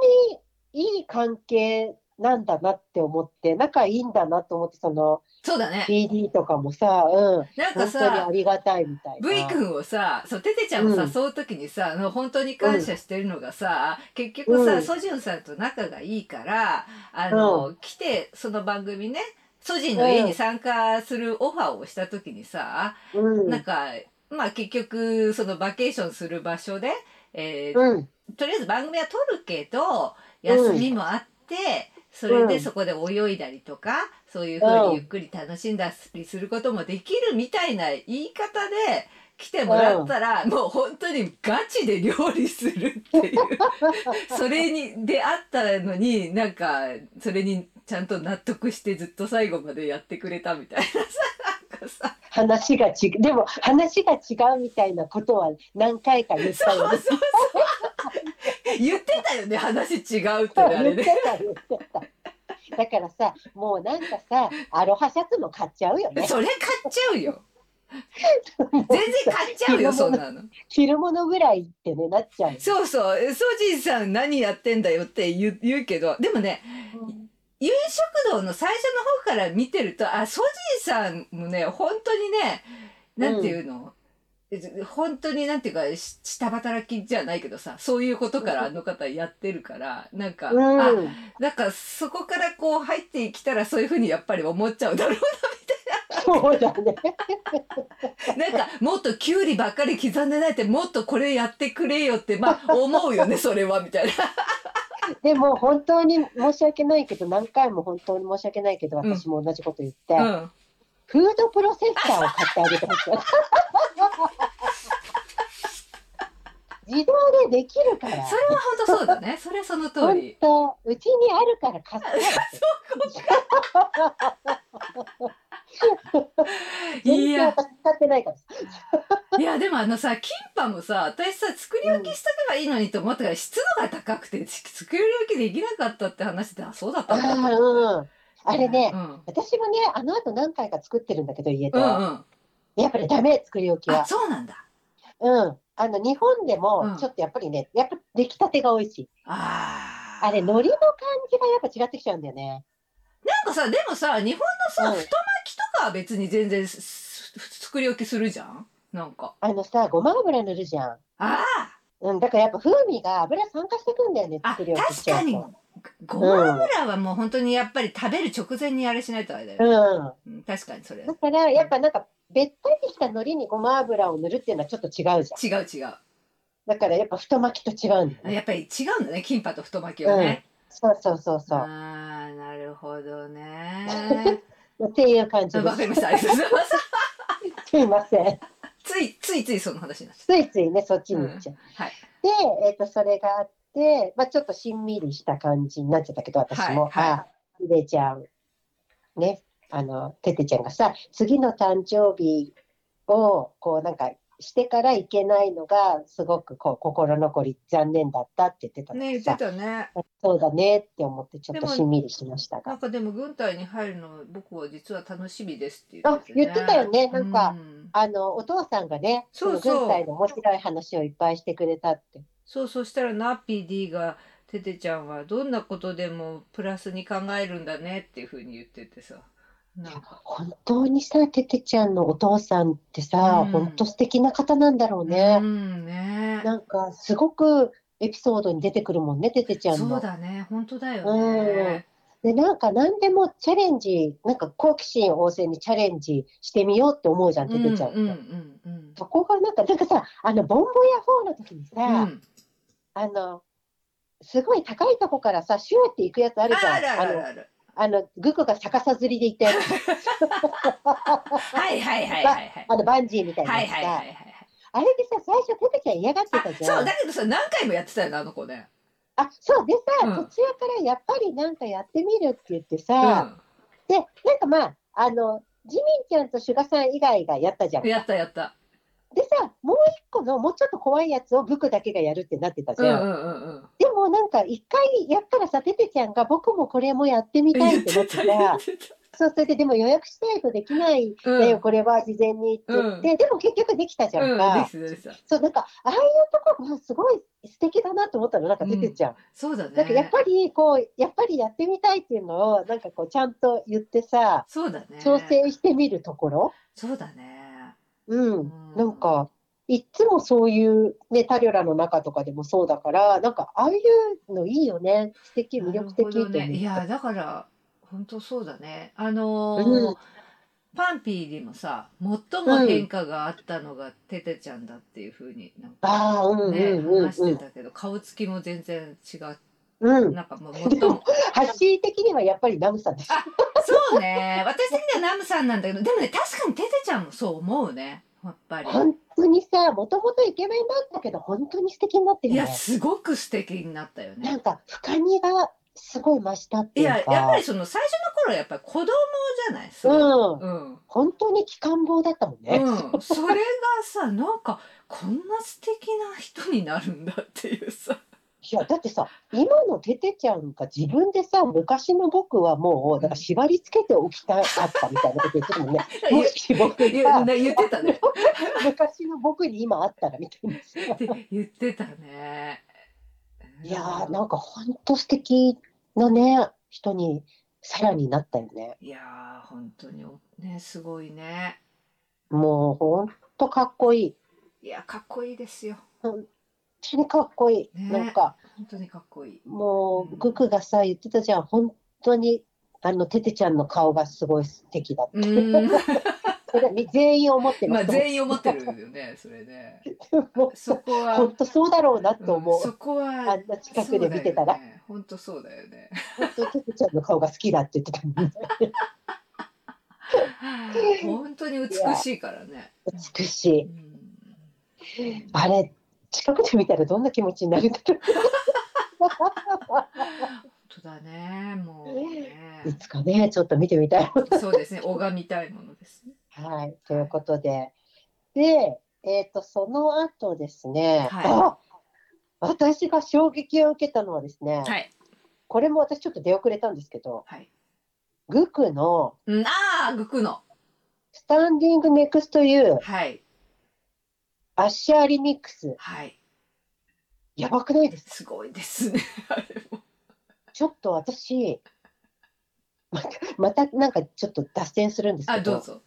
にいい関係なんだなって思って仲いいんだなと思ってそのそうだね。BD とかもさ、うん、なんか本当にさありがたいみたいな。V 君をさそうテテちゃんをうん。誘う時にさ、本当に感謝してるのがさ、結局さ、うん。ソジュンさんと仲がいいからあの、来てその番組ねソジンの家に参加するオファーをした時にさ、うん。なんかまあ結局そのバケーションする場所で、えーうん。とりあえず番組は撮るけど休みもあって、それでうん。そこで泳いだりとか、そういうふうにゆっくり楽しんだりすることもできるみたいな言い方で来てもらったら、もう本当にガチで料理するっていう。それに出会ったのになんかそれにちゃんと納得してずっと最後までやってくれたみたいなさなんかさ話が違うでも話が違うみたいなことは何回か言ったよね。そう [LAUGHS] 言ってたよね話違うってねあれ言ってね。た言ってた。だからさもうなんかさアロハシャツも買っちゃうよね。それ買っちゃうよ。全然買っちゃうよ [LAUGHS] そんなの。着るものぐらいってねなっちゃう。そうそうソジンさん何やってんだよって言う言うけどでもね夕食堂の最初の方から見てるとあソジンさんもね本当にねなんていうの、え本当になんていうかし下働きじゃないけどさそういうことからあの方やってるからなんか、うん、あなんかそこからこう入ってきたらそういうふうにやっぱり思っちゃうだろうそうだね。な [LAUGHS] なんかもっとキュウリばっかり刻んでないってもっとこれやってくれよってまあ思うよねそれはみたいな。[LAUGHS] でも本当に申し訳ないけど何回も本当に申し訳ないけどうん私も同じこと言って、うんフードプロセッサーを買ってあげてほしい。[LAUGHS] 自動でできるから。それは本当そうだね。それその通本り。当うちにあるから買って [LAUGHS] いや全然私使ってないから。いやでもあのさキンパもさ私さ作り置きしとけばいいのにと思ったから湿度が高くて作り置きできなかったって話であそうだったんだあーうん。あれね、うん私もねあの後何回か作ってるんだけど家で、うんうんやっぱりダメ作り置きあは。そうなんだうん。あの日本でうんもちょっとやっぱりね、やっぱ出来たてが美味しい。あーあれ海苔の感じがやっぱ違ってきちゃうんだよね。なんかさでもさ日本のさ、うん太巻きとかは別に全然作り置きするじゃん？なんかあのさごま油塗るじゃん。あうん、だからやっぱ風味が油酸化してくんだよねああ作り置きし確かにちゃうと。ごま油はもう本当にやっぱり食べる直前にあれしないとあれだよね、うん。うん、確かにそれだからやっぱなんかべったりした海苔にごま油を塗るっていうのはちょっと違うじゃん。違う違うだからやっぱ太巻きと違うんだよね。やっぱり違うんだねキンパと太巻きはね、そうそうそうそう。ああなるほどね [LAUGHS] っていう感じわです。かりましたありがとうございます [LAUGHS] すいません。ついついついその話になっちゃっついついねそっちに行っちゃう。たはい。で、えっ、とそれがあって、まあちょっとしんみりした感じになっちゃったけど私も、はいはい。あ、ひでちゃんね、あのててちゃんがさ次の誕生日をこうなんかしてからいけないのがすごくこう心残り残念だったって言ってたのね言ってさ、たね。そうだねって思ってちょっとしんみりしましたが。なんかでも軍隊に入るの僕は実は楽しみですって言ってあ言ってたよね。なんかうんあのお父さんがねそうそう。の軍隊の面白い話をいっぱいしてくれたって。そうそしたらナッピー D がててちゃんはどんなことでもプラスに考えるんだねっていうふうに言っててさ。なんか。本当にさててちゃんのお父さんってさ、うん。本当素敵な方なんだろうね。う、んね。なんかすごくエピソードに出てくるもんねててちゃんの。そうだね。本当だよねでなんか何でもチャレンジなんか好奇心旺盛にチャレンジしてみようって思うじゃんててちゃんって、うんうんうんうんそこがなんかなんかさあのボンボヤ4の時にさ、うんあのすごい高いとこからさシューって行くやつあるじゃんあるあるあるのあの、グクが逆さずりでいて、[LAUGHS] はいはいはいはいはい。あの、バンジーみたいなはやつがいはいはいはい。あれでさ、最初、テテちゃん嫌がってあたじゃん。そうだけどさ何回もやってたよねあの子ね。あ、そう、でさ、うん途中からやっぱりなんかやってみるって言ってうさ、ん。で、なんかまあ、あの、ジミンちゃんとシュガさん以外がやったじゃん。やったやった。でさ、もう一個のもうちょっと怖いやつをグクだけがやるってなってたじゃん。うんうんうんうん。でもなんか一回やったらさ、テテちゃんが僕もこれもやってみたいってなってさ、[LAUGHS] そう、それででも予約しないとできないただよ、これは事前にって言って、でも結局できたじゃんうん、か。できたできた。そう、なんか、ああいうとこがすごい素敵だなと思ったの、なんかテテちゃん。そうだね。なんかやっぱりこう、やっぱりやってみたいっていうのを、なんかこう、ちゃんと言ってさ、そうだね。調整してみるところ？そうだね。うん。んなんか、いっつもそういうね、タリョラの中とかでもそうだから、なんか、ああいうのいいよね。素敵、魅力的ね。いやだから本当そうだね。あのーうんパンピーにもさ最も変化があったのがテテちゃんだっていうふうになんかああ、うんうんねうん話しうん。てたけど顔つきも全然違ううん。なんかもう最も発信 [LAUGHS] 的にはやっぱりナムさんです。あそうね私的にはナムさんなんだけどでもね確かにテテちゃんもそう思うねやっぱり。本当にさ、もともとイケメンなんだけど、本当に素敵になっていやるよね。すごく素敵になったよねなん。か、深みがすごい増したっていいうか。ややっぱりその最初の頃やっぱり子供じゃない？すごいうん。うん本当に機関棒だったもんね。うん、それがさなんかこんな素敵な人になるんだっていうさいや、だってさ、今のテテちゃんが自分でさ、昔の僕はもう、だから縛り付けておきたかったみたいなこと言ってるもんね。[LAUGHS] もし僕言が言ってたね [LAUGHS] 昔の僕に今あったらみたいなさ。って言ってたねいやー、なんか本当素敵なね、人にさらになったよね。いやー本当にねすごいねもう本当かっこいい。いやかっこいいですよ本当にかっこいい。ねなんか、本当にかっこいいもう、うんグクがさ、言ってたじゃん。本当に、あの、テテちゃんの顔がすごい素敵だって。うーんそれ全員思ってまあ。全員思ってるよねそれね [LAUGHS] そこは本当そうだろうなと思う。うんそこはあんな近くで見てたら、本当そうだよね本当テテちゃんの顔が好きだって言ってたもんね。[LAUGHS] 本当に美しいからね、美しい。うんあれ、近くで見たらどんな気持ちになるんだろう。本当だねもうねいつかね、ちょっと見てみたい。そうですね [LAUGHS] 拝みたいものですねはい、ということで。で、えっ、と、その後ですね、はい。あ私が衝撃を受けたのはですね、はい。これも私ちょっと出遅れたんですけど、はい。グクのうんああグクの。スタンディングネクストユー。はい。アッシャーリミックス、はい。やばくないですか？すごいですね [LAUGHS] あれも。ちょっと私、また、またなんかちょっと脱線するんですけど、あどうぞ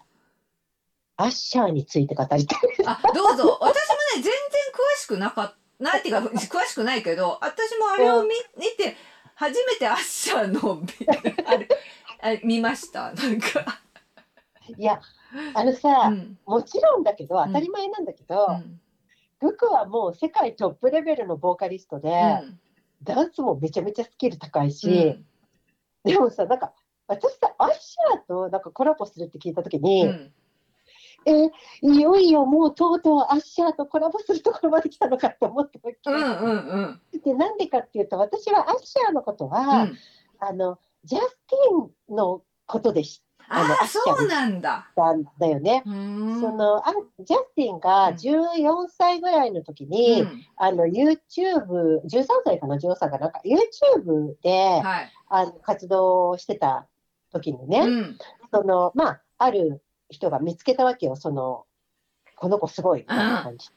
アッシャーについて語りたい。あどうぞ。私もね全然詳しくなかったないっていうか詳しくないけど私もあれを見見て初めてアッシャーのあれ [LAUGHS] あれ見ました。なんか、いや、あのさ、うん。もちろんだけど、当たり前なんだけど、うん。グクはもう世界トップレベルのボーカリストで、うん。ダンスもめちゃめちゃスキル高いし、うん。でもさ、なんか、私さ、アッシャーとなんかコラボするって聞いたときに、うんえ、いよいよもうとうとうアッシャーとコラボするところまで来たのかと思ったわけ。うんうんうん。で、なんでかっていうと、私はアッシャーのことは、うん。あの、ジャスティンのことで知っあのああそうなんだ。だよね。そのあジャスティンが14歳ぐらいの時に、うん。あの YouTube、13歳かな、13歳かなんか。YouTube で、はい。あの活動してた時にね、うん。そのまあ、ある人が見つけたわけよ、そのこの子すごいみたいな感じ。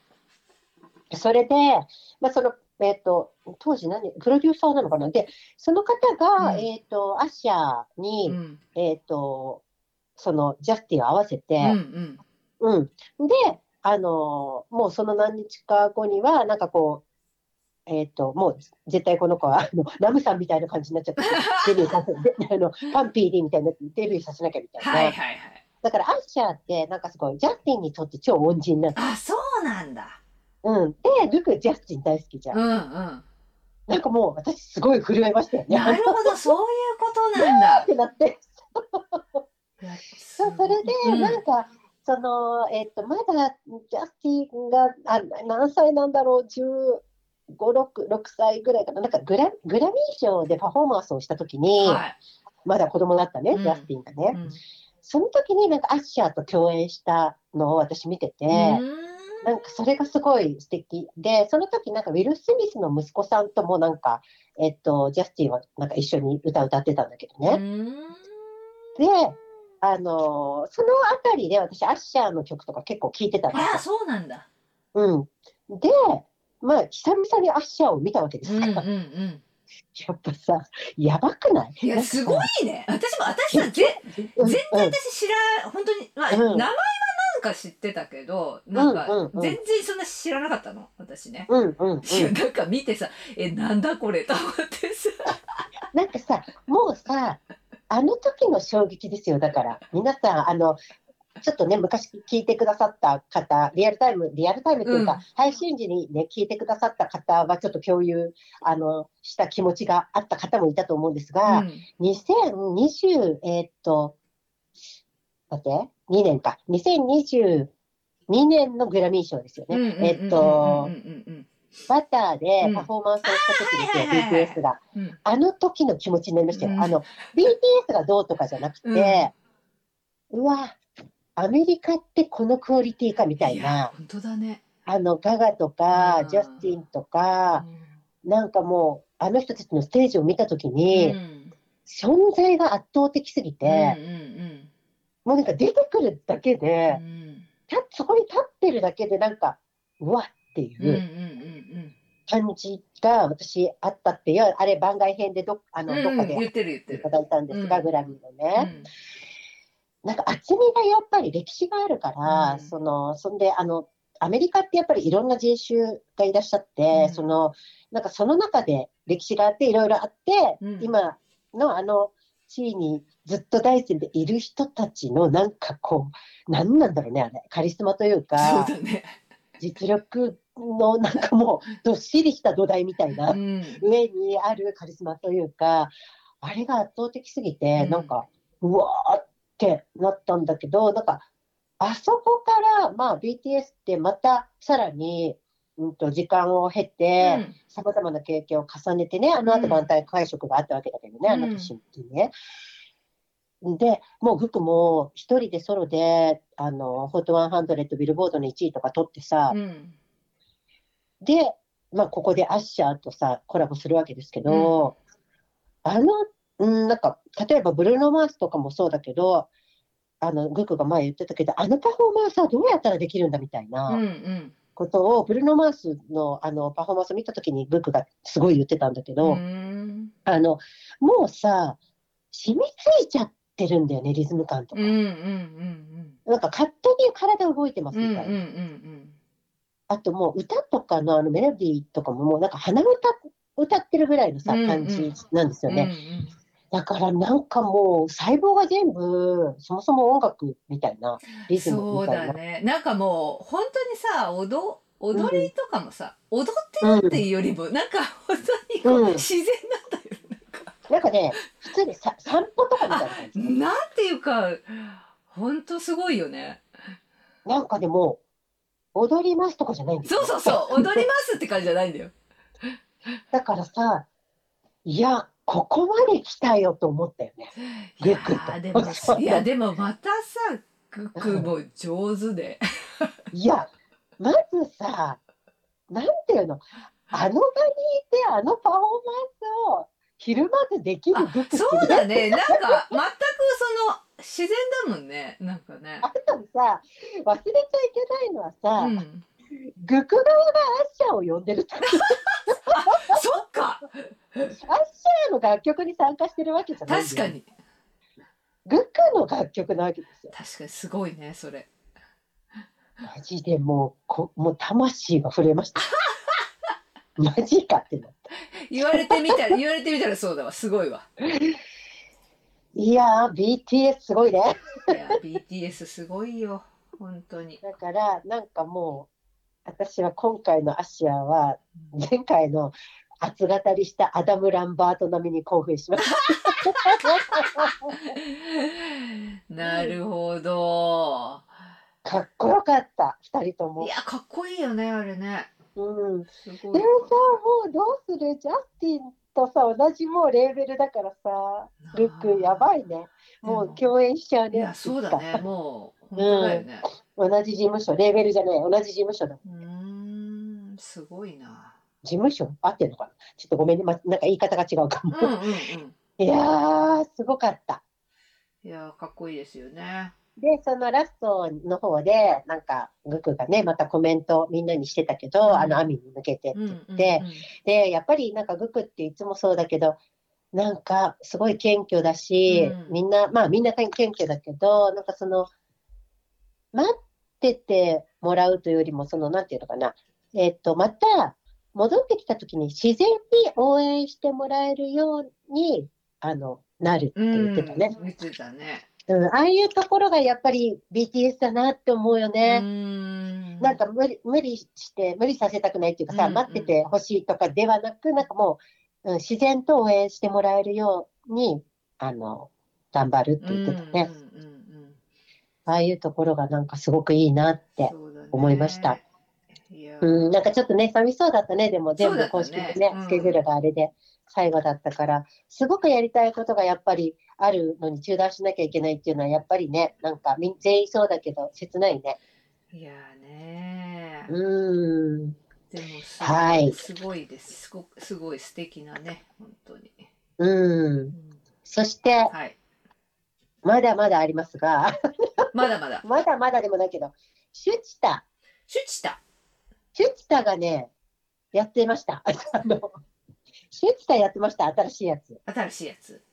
それで、まあそのえっと当時何、プロデューサーなのかな、で、その方が、うん。えっとアッシャーに、うん。えっとそのジャスティンを合わせて、うんうん。うん、で、あのもうその何日か後には、なんかこう、えっ、と、もう絶対この子は、あのラムさんみたいな感じになっちゃって、[LAUGHS] デビューさせであのパンピーリーみたいになって、デビューさせなきゃみたいな。はいはいはいだから、アッシャーって、なんかすごい、ジャスティンにとって超恩人なの。あそうなんだうん。で、ルク、ジャスティン大好きじゃん。うんうんなんかもう私すごい震えましたよね。なるほど、そういうことなんだっ。てなって。[LAUGHS] そうそれで、うんなんか、その、えっと、まだジャスティンがあ何歳なんだろう、15、6, 6歳ぐらいかな、なんかグラグラミー賞でパフォーマンスをしたときに、はい。まだ子供だったね、うんジャスティンがね。うんその時になんかアッシャーと共演したのを私見てて、なんかそれがすごい素敵で、その時なんかウィル・スミスの息子さんともなんか、えっと、ジャスティンはなんか一緒に歌歌ってたんだけどうね。んで、あのそのあたりで私、アッシャーの曲とか結構聴いてたんですよあ、そうなんだ。うん。で、まあ、久々にアッシャーを見たわけですよ。うんうんうん。[LAUGHS] やっぱさ、やばくない？いや、すごいね。私も、私さ、ぜうん全然私知ら、本当に、まあ、うん名前はなんか知ってたけど、なんか全然そんな知らなかったの、私ね。うんうんうん。なんか見てさ、え、なんだこれと思ってさ。なんかさ、もうさ、あの時の衝撃ですよ。だから、皆さん、あの、ちょっとね、昔聞いてくださった方、リアルタイム、リアルタイムっていうか、うん配信時にね、聞いてくださった方は、ちょっと共有、あの、した気持ちがあった方もいたと思うんですが、うん2020、えーっと、待って、2年か。2022年のグラミー賞ですよね。えっとバターでうんパフォーマンスをした時ですよ、BTS が。あの時の気持ちになりましたよ。うんあの、BTS がどうとかじゃなくて、うわ、アメリカってこのクオリティかみたいやな、本当だね。あの、ガガとかう、ん。ジャスティンとか、うなんかもう、あの人たちのステージを見た時んに、うん。存在が圧倒的すぎて、うんうんもうなんか出てくるだけうで、ん。たそこに立ってるだけでなんか、うわっていうんうんううん。感じが私あったっていう、あれ番外編でどあの、うんどっかで言ってる言ってる。いた。だいたんですが、うん。グラミーのうね。んなんか厚みがやっぱり歴史があるから、うん。その、そんで、あの、アメリカってやっぱりいろんな人種がいらっしゃって、うん。その、なんかその中で歴史があって、いろいろあって、うん。今のあの地位にずっと大好きでいる人たちのなんかこう、なんなんだろうね、あれ、カリスマというか、だね。実力のなんかもう、どっしりした土台みたいな、うん。上にあるカリスマというか、あれが圧倒的すぎて、うん。なんか、うわーってなったんだけど、なんか、あそこから、まあ、BTS ってまたさらに、うん、と時間を経て、さまざまな経験を重ねてね、あの後うん団体会食があったわけだけどね、うん。あの年にね。で、もうグクも一人でソロで、あの、ホット100ビルボードの1位とか取ってさ、うん。で、まあ、ここでアッシャーとさ、コラボするわけですけど、あの、うん、なんか、例えばブルーノ・マースとかもそうだけど、あの、グクが前言ってたけど、あのパフォーマンスはどうやったらできるんだみたいうんうなんことを、ブルーノ・マースのあのパフォーマンスを見たときにグクがすごい言ってたんだけど、うんあの、もうさ、染みついちゃってるんだよね、リズム感とか。うんうんうんなんか勝手に体動いてますうんうんみたいな。うんうんあともう歌とかのあのメロディーとかももうなんか鼻歌歌ってるぐらいのさ、うんうん感じなんですよね。うんだからなんかもう細胞が全部そもそも音楽みたいなリズムそうみたいな。だね。なんかもう本当にさ踊踊りとかもさ、踊ってるっていうよりもなんか本当にこう、うん。自然なんだよなんか。ね、普通にさ散歩とかみたいな。なんていうか本当すごいよね。なんかでも、踊りますとかじゃないんですよ。そうそうそう踊りますって感じじゃないんだよ。だからさ、いや、ここまで来たよと思ったよね。いやでもいやでもまたさグックも上手で。[LAUGHS] いや、まずさ、なんていうの、あの場にいて、あのパフォーマンスをひるまずできるそうだね。なんか全くその自然だもんね。なんかね。あとさ、忘れちゃいけないのはさ、うんグク側がアッシャーを呼んでると、そっかアッシャーの楽曲に参加してるわけじゃない確か。にグクの楽曲なわけですよ。確かにすごいねそれマジでもう、こもう魂が震えました。[LAUGHS] マジかってなった。言われてみたら言われてみたらそうだわすごいわいやー、BTS すごいね。いや BTS すごいよ本当にだから、なんかもう、私は今回のアッシャーは、前回の厚語りしたアダム・ランバート並みに興奮しました。[LAUGHS] なるほど。かっこよかった、二人ともい。や、かっこいいよね、あれね。うん。でもさ、。もうどうする？ジャスティンとさ、同じもうレーベルだからさ、ルックやばいね。もう共演しちゃうね。いや、そうだね。もう、本当だよね。同じ事務所、レーベルじゃない、同じ事務所だ。うーん、すごいな。事務所？合ってるのかな？ちょっとごめんね、ま、なんか言い方が違うかも。うんうんうん。いやー、すごかった。いや、かっこいいですよね。で、そのラストの方で、なんか、グクがね、またコメントみんなにしてたけど、うんあの、アミに向けてってうん言うんって、で、やっぱりなんかグクっていつもそうだけど、なんかすごい謙虚だし、うんみんな、まあみんな謙虚だけど、なんかその、待っててもらうというよりも、その、なんていうのかな、えっと、また戻ってきた時に自然に応援してもらえるように、あの、なるってうん、言ってたね。言ってたね。うん、ああいうところがやっぱり BTS だなって思うようね。ん。なんか無理無理して、無理させたくないっていうかさ、うんうん待っててほしいとかではなく、なんかもう、うん、自然と応援してもらえるように、あの、頑張るって言ってたね。うんうんああいうところがなんかすごくいいなって。思いました。いやうん、なんかちょっとね、寂しそうだったね、でも全部公式でね、うんスケジュールがあれで最後だったから、すごくやりたいことがやっぱりあるのに中断しなきゃいけないっていうのは、やっぱりね、なんか全員そうだけど、切ないね。いやね。うん。でもすごい、はいすごいです。すごくすごい素敵なね、本当に。うんう。んそして、はい。まだまだありますが、まだまだ。[LAUGHS] まだまだでもないけど、シュチタ、シュチタ。シュチタがね、やってました。[LAUGHS] あの、シュチタやってました、新しいやつ。新しいやつ。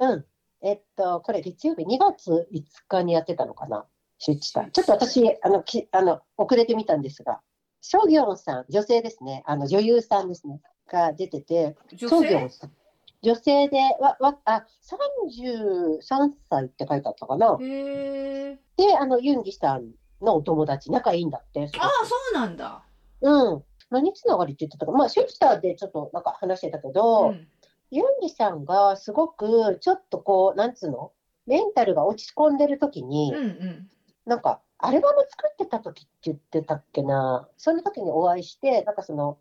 うん。えっと、これ月曜日、2月5日にやってたのかな、シュチタ。ちょっと私、あの、きあの遅れてみたんですが、ショギョンさん、女性ですね、あの女優さんですね、が出てて、女ソギョ性ンさん。女性で、わ、わ、あ、33歳って書いてあったかな。へえ。で、あの、ユンギさんのお友達、仲いいんだって。ああ、そうなんだ。うん。何つながりって言ってたか、まあ、シュチターでちょっとなんか話してたけど、うんユンギさんがすごくちょっとこう、なんつうの？メンタルが落ち込んでる時に、うんうん。なんか、アルバム作ってた時って言ってたっけな、その時にお会いして、なんかその、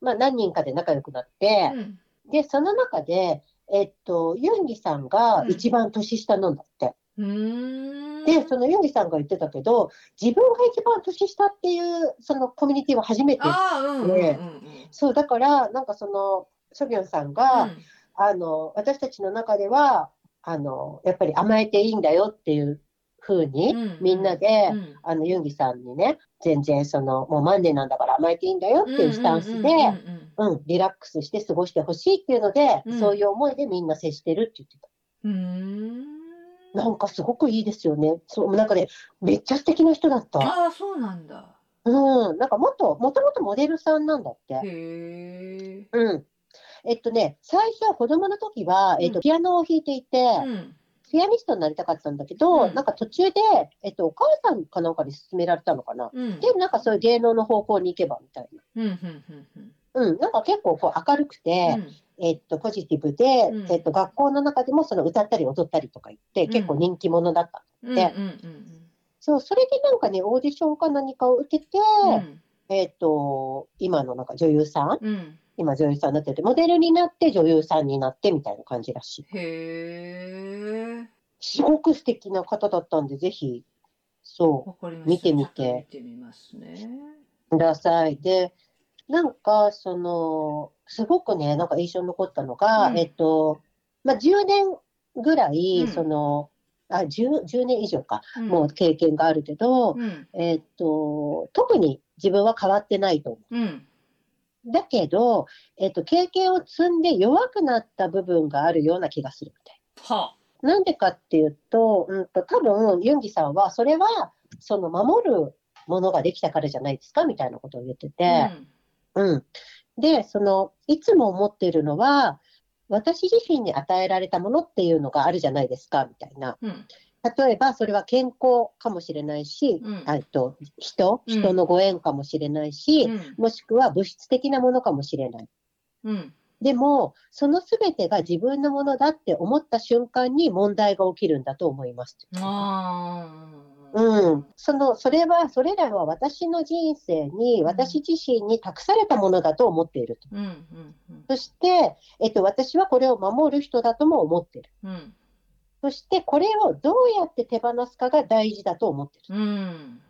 まあ何人かで仲良くなって、うんで、その中で、えっと、ユンギさんが一番年下なんだって。うーん。で、そのユンギさんが言ってたけど、自分が一番年下っていう、そのコミュニティは初めて。ああ、うんうんうんうん。そう、だから、なんかその、ソビョンさんが、うんあの、私たちの中では、あの、やっぱり甘えていいんだよっていう風に、うんみんなで、うんあの、ユンギさんにね、全然その、もうマンデーなんだから甘えていいんだよっていうスタンスで、うんうんうんうん、リラックスして過ごしてほしいっていうので、うんそういう思いでみんな接してるって言ってた。うんうん。なんかすごくいいですよね。そう、なんかね、めっちゃ素敵な人だった。ああ、そうなんだ。うん、なんかもっと、もともとモデルさんなんだって。へえ。うん。えっとね、最初は子供の時は、えっと、うんピアノを弾いていて、うん。ピアニストになりたかったんだけど、うんなんか途中で、えっと、お母さんかなんかに勧められたのかな。うん。で、なんかそういう芸能の方向に行けばみたいうんうんうんうん。な。うん、か結構こう明るくて、えっと、ポジティブで、うんえっと、学校の中でもその歌ったり踊ったりとか言って、うん結構人気者だった。うん。うんうんうんそう、それでなんかね、オーディションか何かを受けて、うん。えっと、今のなんか女優さん？うん。今女優さんになってて、モデルになって女優さんになってみたいな感じらしい。へえ。すごく素敵な方だったんで、ぜひ、そわかりました。見てみて見てみますね。う、ください。で、なんか、その、すごくね、なんか印象に残ったのが、うん。えっと、まあ、10年ぐらい、うん。その、あ、10、10年以上か、うん。もう経験があるけど、うん。えっと、特に自分は変わってないと思う。だけど、えっと、経験を積んで弱くなった部分があるような気がするみたいはなんでかっていうと、うんと、多分ユンギさんは、それは、その守るものができたからじゃないですかみたいなことを言ってあ。て、うん。で、その、いつも思っているのは、私自身に与えられたものっていうのがあるじゃないですかみたいな。うん。例えば、それは健康かもしれないし、うんあと、人、うん人のご縁かもしれないし、うん。もしくは物質的なものかもしれない。うん。でも、そのすべてが自分のものだって思った瞬間に問題が起きるんだと思います。ああ。うん、そのそれは、それらは私の人生に、私自身に託されたものだと思っていると。うんうんうんそして、えっと、私はこれを守る人だとも思っている。うんそして、これをどうやって手放すかが大事だと思っている。うん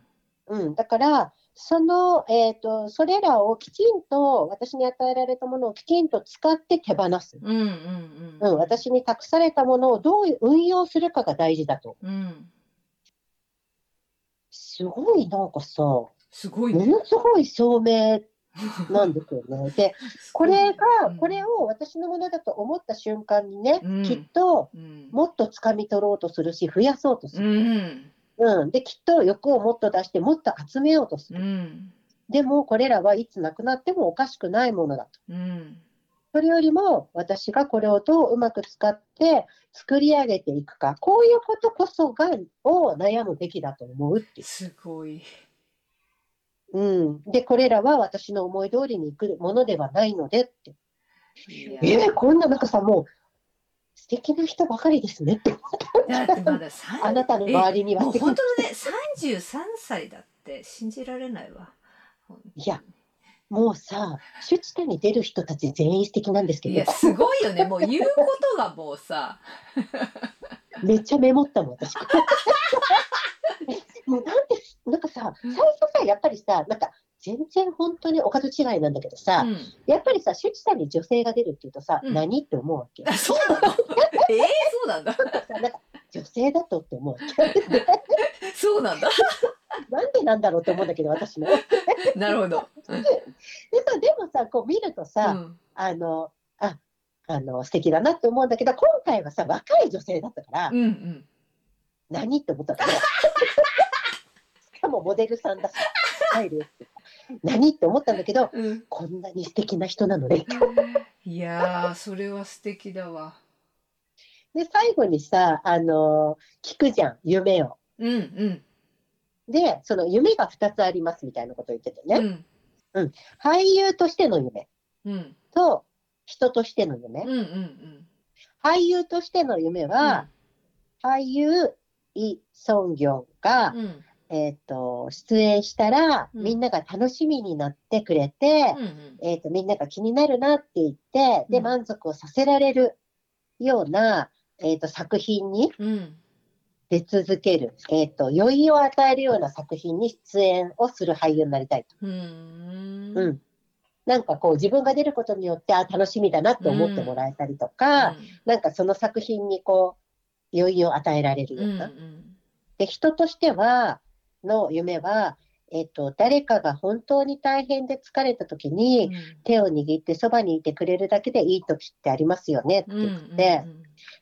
うん、だから、その、えっと、それらをきちんと、私に与えられたものをきちんと使って手放す。うんうんうん、私に託されたものをどう運用するかが大事だと。うんすごいなんかさ、もすごいね。のすごい証明 [LAUGHS] なんですよね。で、これがうん、これを私のものだと思った瞬間にね、うんきっとうんもっと掴み取ろうとするし、増やそうとすうる。んうん。で、きっと欲をもっと出して、もっと集めようとすうる。んでも、これらはいつなくなってもおかしくないものだと。うんそれよりも、私がこれをどううまく使って作り上げていくか、こういうことこそが、を悩むべきだと思うっていう。すごい。うん。で、これらは私の思い通りにいくものではないのでって。いやえー、こんななんかさ、もう、素敵な人ばかりですねって。だってまだ三あなたの周りには本当のね、三十三歳だって信じられないわ。いやもうさ、出地点に出る人たち全員素敵なんですけどいや、すごいよね。もう言うことがもうさ。めっちゃメモったもん、私。[LAUGHS] もうなんで、なんかさ、最初さ、やっぱりさ、なんか、全然本当におかず違いなんだけどさ、うんやっぱりさ、出地さんに女性が出るっていうとさ、うん何って思うわけ？あ、そうなの？[LAUGHS] ええそうなんだ。さなんか女性だとって思うわけ。[LAUGHS] そうなんだ。なんでなんだろうって思うんだけど、私も。で [LAUGHS] なるほど。[LAUGHS] うんさ、でもさ、こう見るとさ、あの、あ、あの、素敵だなって思うんだけど、今回はさ、若い女性だったから、うんうん。何って思ったんだけど。[LAUGHS] しかもモデルさんだし、入るって。何って思ったんだけど、うん。こんなに素敵な人なのね。いやー、それは素敵だわ。で、最後にさ、あの聞くじゃん、夢を。うんうん。で、その夢が2つありますみたいなことを言っててね。うん。俳優としての夢。うん。と、人としての夢。うんうん俳優としての夢うん。は、俳優イ・ソンギョンが、うん。えっ、と、出演したら、うん。みんなが楽しみになってくれて、うんうん。えっ、と、みんなが気になるなって言って、で、うん。満足をさせられるような、えっ、と、作品にうん出続ける、えっ、と、余韻を与えるような作品に出演をする俳優になりたいと。うーんうん。なんかこう、自分が出ることによって、あ、楽しみだなって思ってもらえたりとか、なんかその作品にこう、余韻を与えられるうんうんような。で、人としては、の夢は、えっ、と、誰かが本当に大変で疲れた時に、手を握ってそばにいてくれるだけでいい時ってありますよねってうん言って、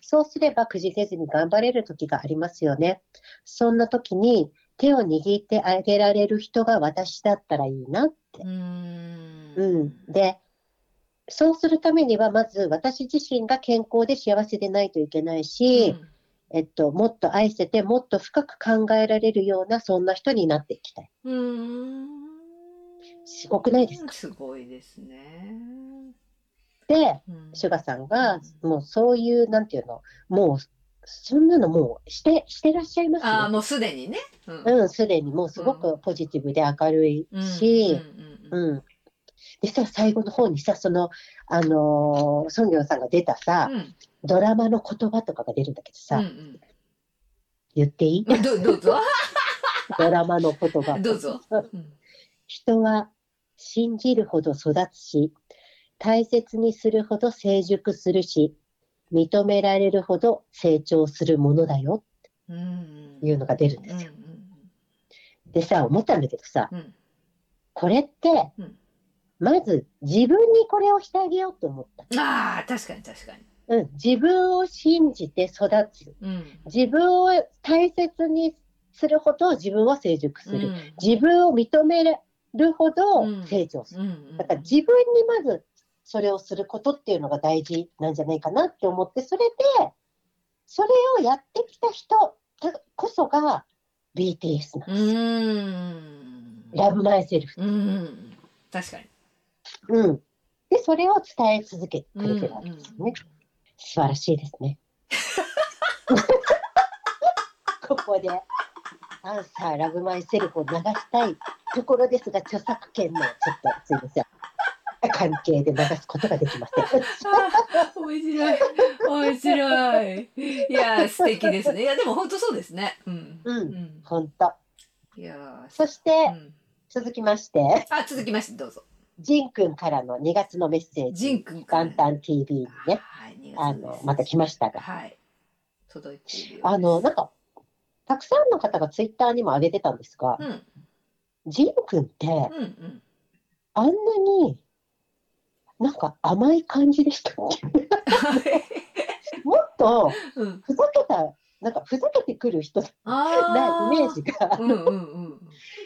そうすればくじけずに頑張れる時がありますよね。そんな時に手を握ってあげられる人が私だったらいいなって。うんうんうん。で、そうするためにはまず私自身が健康で幸せでないといけないし、えっと、もっと愛せてもっと深く考えられるようなそんな人になっていきたい。すごくないですかすごいですね。で、うんシュガさんが、もうそういう、なんていうの、もう、そんなのもうして、してらっしゃいますよ。ああもうすでにね。うんうん、すでにもうすごくポジティブで明るいし、うん。でさ、最後の方にさ、その、あのー、ソンギョンさんが出たさ、うんドラマの言葉とかが出るんだけどさ、うん言っていい？うんどどうぞ [LAUGHS] ドラマの言葉。どうぞ。うん人は信じるほど育つし、大切にするほど成熟するし、認められるほど成長するものだようんっていうのが出るんですよ。うんでさ、思ったんだけどさ、うんこれってうん、まず自分にこれをしてあげようと思った。ああ確かに確かに。うん、自分を信じて育つ。うん自分を大切にするほど自分は成熟する。うん自分を認めるほどうん成長する。うんだから自分にまずそれをすることっていうのが大事なんじゃないかなって思って、それで、それをやってきた人こそが BTS なんうですよ。んラブマイセルフ。うん確かに。うん。で、それを伝え続けてくれてるわけですよね。素晴らしいですね。ここで、アンサーラブマイセルフを流したいところですが、著作権のちょっと、すいません。関係で流すことができません。面白い。面白い。いや、素敵ですね。いや、でも本当そうですね。うん。うんうん。本当。いや、そして、うん。続きまして、あ、続きまして、どうぞ。ジンくんからの2月のメッセージ、ジン君から元旦 TV にね、はい、2月あの、また来ましたが、はい。届いて。あの、なんか、たくさんの方がツイッターにも上げてたんですがう、ん。ジンくんって、うんうん。あんなに、なんか甘い感じでしたっけ？もっと、うん。ふざけた、なんかふざけてくる人あなイメージが。が、うんうんうん。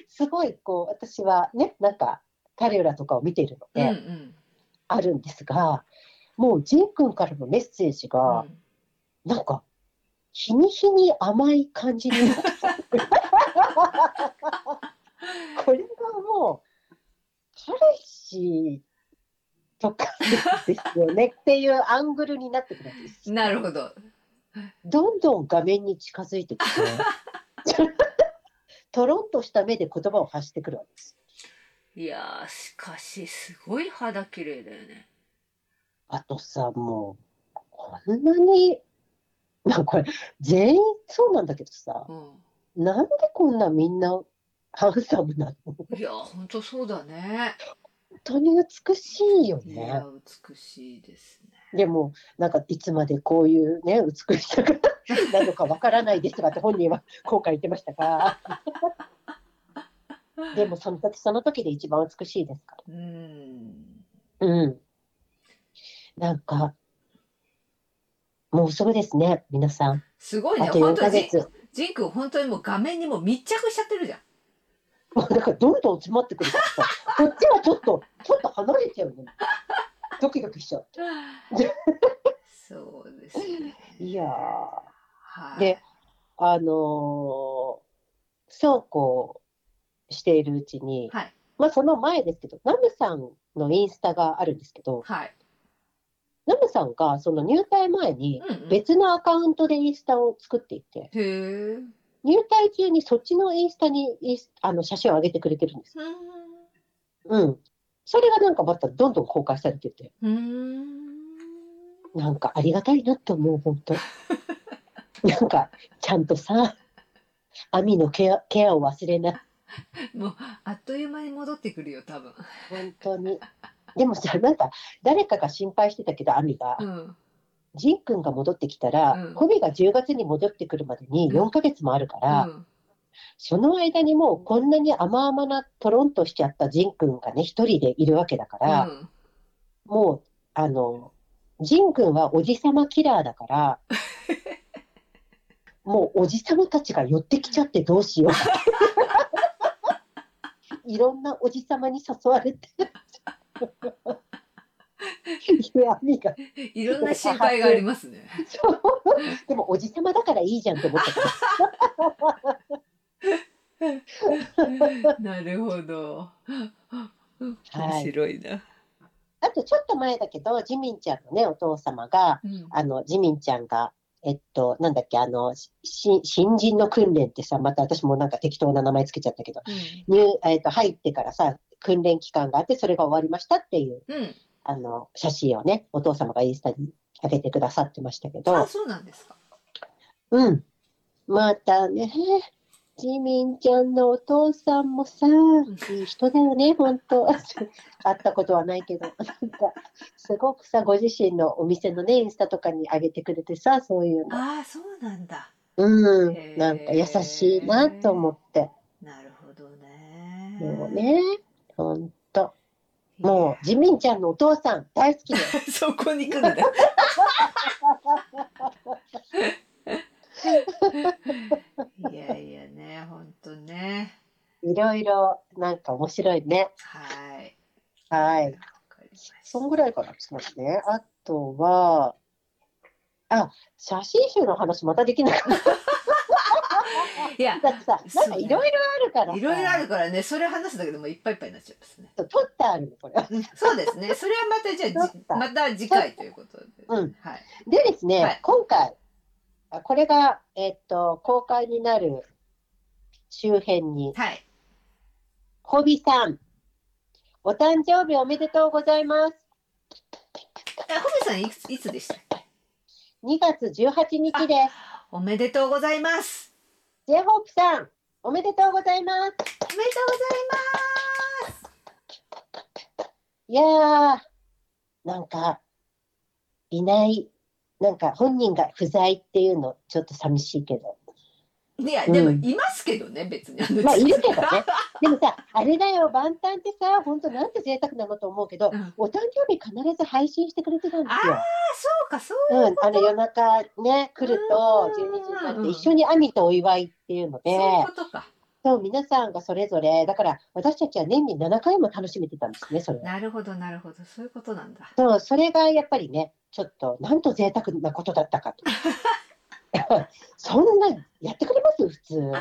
すごい、こう、私はね、なんか、彼らとかを見ているのうんうで、ん。あるんですが、もう、ジンくんからのメッセージが、うんなんか、日に日に甘い感じになってこれがもう、彼氏とかですよねっていうアングルになってくるわけです。なるほど。どんどん画面に近づいてきて、とろんとした目で言葉を発してくるわけです。いやー、しかし、すごい肌綺麗だよね。あとさ、もう、こんなに、まあこれ、全員そうなんだけどさ、うなんでこんなみんなハンサムなの？いやー、ほんとそうだね。当に美しいよいやね。ー、美しいですね。でも、なんかいつまでこういうね、美しさが [LAUGHS] なのかわからないですがって本人は後悔言ってましたが、でもその時その時で一番美しいですかうん。ら。うん。なんか、もうすぐですね、皆さん。すごいね。あと4本当に、ヶ月。ジン君、本当にもう画面にもう密着しちゃってるじゃん。もうなんかどんどん詰まってくるからさ、こっちはちょっと、[LAUGHS] ちょっと離れちゃうの。ドキドキしちゃう。そうですね。いやー。はい。で、あのーそうこうしているうちに、はい。まあその前ですけど、ナムさんのインスタがあるんですけど、はい。ナムさんがその入隊前にうんうん、別のアカウントでインスタを作っていて、へえ。入隊中にそっちのインスタにあの写真を上げてくれてるんです。うん。うん。それがなんかまたどんどん公開されてて、うん。なんかありがたいなって思う、本当。[LAUGHS] なんか、ちゃんとさ、アミのケアケアを忘れない。[LAUGHS] もうあっという間に戻ってくるよ多分。本当に。でもさ、なんか、誰かが心配してたけど、アミが、うん。ジン君が戻ってきたら、うんホビが10月に戻ってくるまでに4ヶ月もあるから、うんその間にもうこんなに甘々なトロンとしちゃったジン君がね、一人でいるわけだから、うんもう、あの、ジン君はおじさまキラーだから、[LAUGHS] もうおじさまたちが寄ってきちゃってどうしよう。[LAUGHS] いろんなおじさまに誘われて。いや、網が。いろんな心配がありますね。そうでもおじさまだからいいじゃんって思ったから。なるほど。はい面白いな。あとちょっと前だけど、ジミンちゃんのね、お父様が、うんあの、ジミンちゃんが、えっと、なんだっけ、あの、し新人の訓練ってさ、また私もなんか適当な名前つけちゃったけど、入、えっと、入ってからさ、訓練期間があって、それが終わりましたっていう、うん。あの、写真をね、お父様がインスタに上げてくださってましたけあ、ど、そうなんですか。うん。またね、ジミンちゃんのお父さんもさ、いい人だよね、本当 [LAUGHS] 会ったことはないけど、なんか、すごくさ、ご自身のお店のね、インスタとかに上げてくれてさ、そういうの。ああ、そうなんだ。うんなんか優しいなと思って。なるほどね。もうね、ほんと。もう、ジミンちゃんのお父さん、大好きで。う。[LAUGHS] そこに来るんだ。[LAUGHS] いやいやね、本当ね。いろいろ、なんか面白いね。はい。はい。そんぐらいかな、ちょっと待ってね。あとは、あ、写真集の話またできない。いやだってさ、なんかいろいろあるからさ。いろいろあるからねそれ話すだけでもいっぱいいっぱいになっちゃいますね取ってあるの、これ。[LAUGHS] そうですねそれはまたじゃあまた次回ということで、うんはいでですね、はい今回、あこれが、えっと、公開になる周辺に、はいホビさん、お誕生日おめでとうございます。えホビさんいくついつでしたっけ？2月18日です。おめでとうございます。J ホープさん、おめでとうございます。おめでとうございます。いやー、なんか、いない、なんか本人が不在っていうの、ちょっと寂しいけど。いや、うんでもいますけどね、別に。あのまあ、いるけどね。でもさ、あれだよ、万端ってさ、本当なんて贅沢なのと思うけど、うんお誕生日必ず配信してくれてたんですよ。そうか、そううん、あの夜中ね、来るとうん12時になって一緒に兄とお祝いっていうので、そういうことか。そう、皆さんがそれぞれ、だから私たちは年に7回も楽しめてたんですね、それは。なるほど、なるほど、そういうことなんだ。そう、それがやっぱりね、ちょっと、なんと贅沢なことだったかと。[LAUGHS] そんな、やってくれます？普通。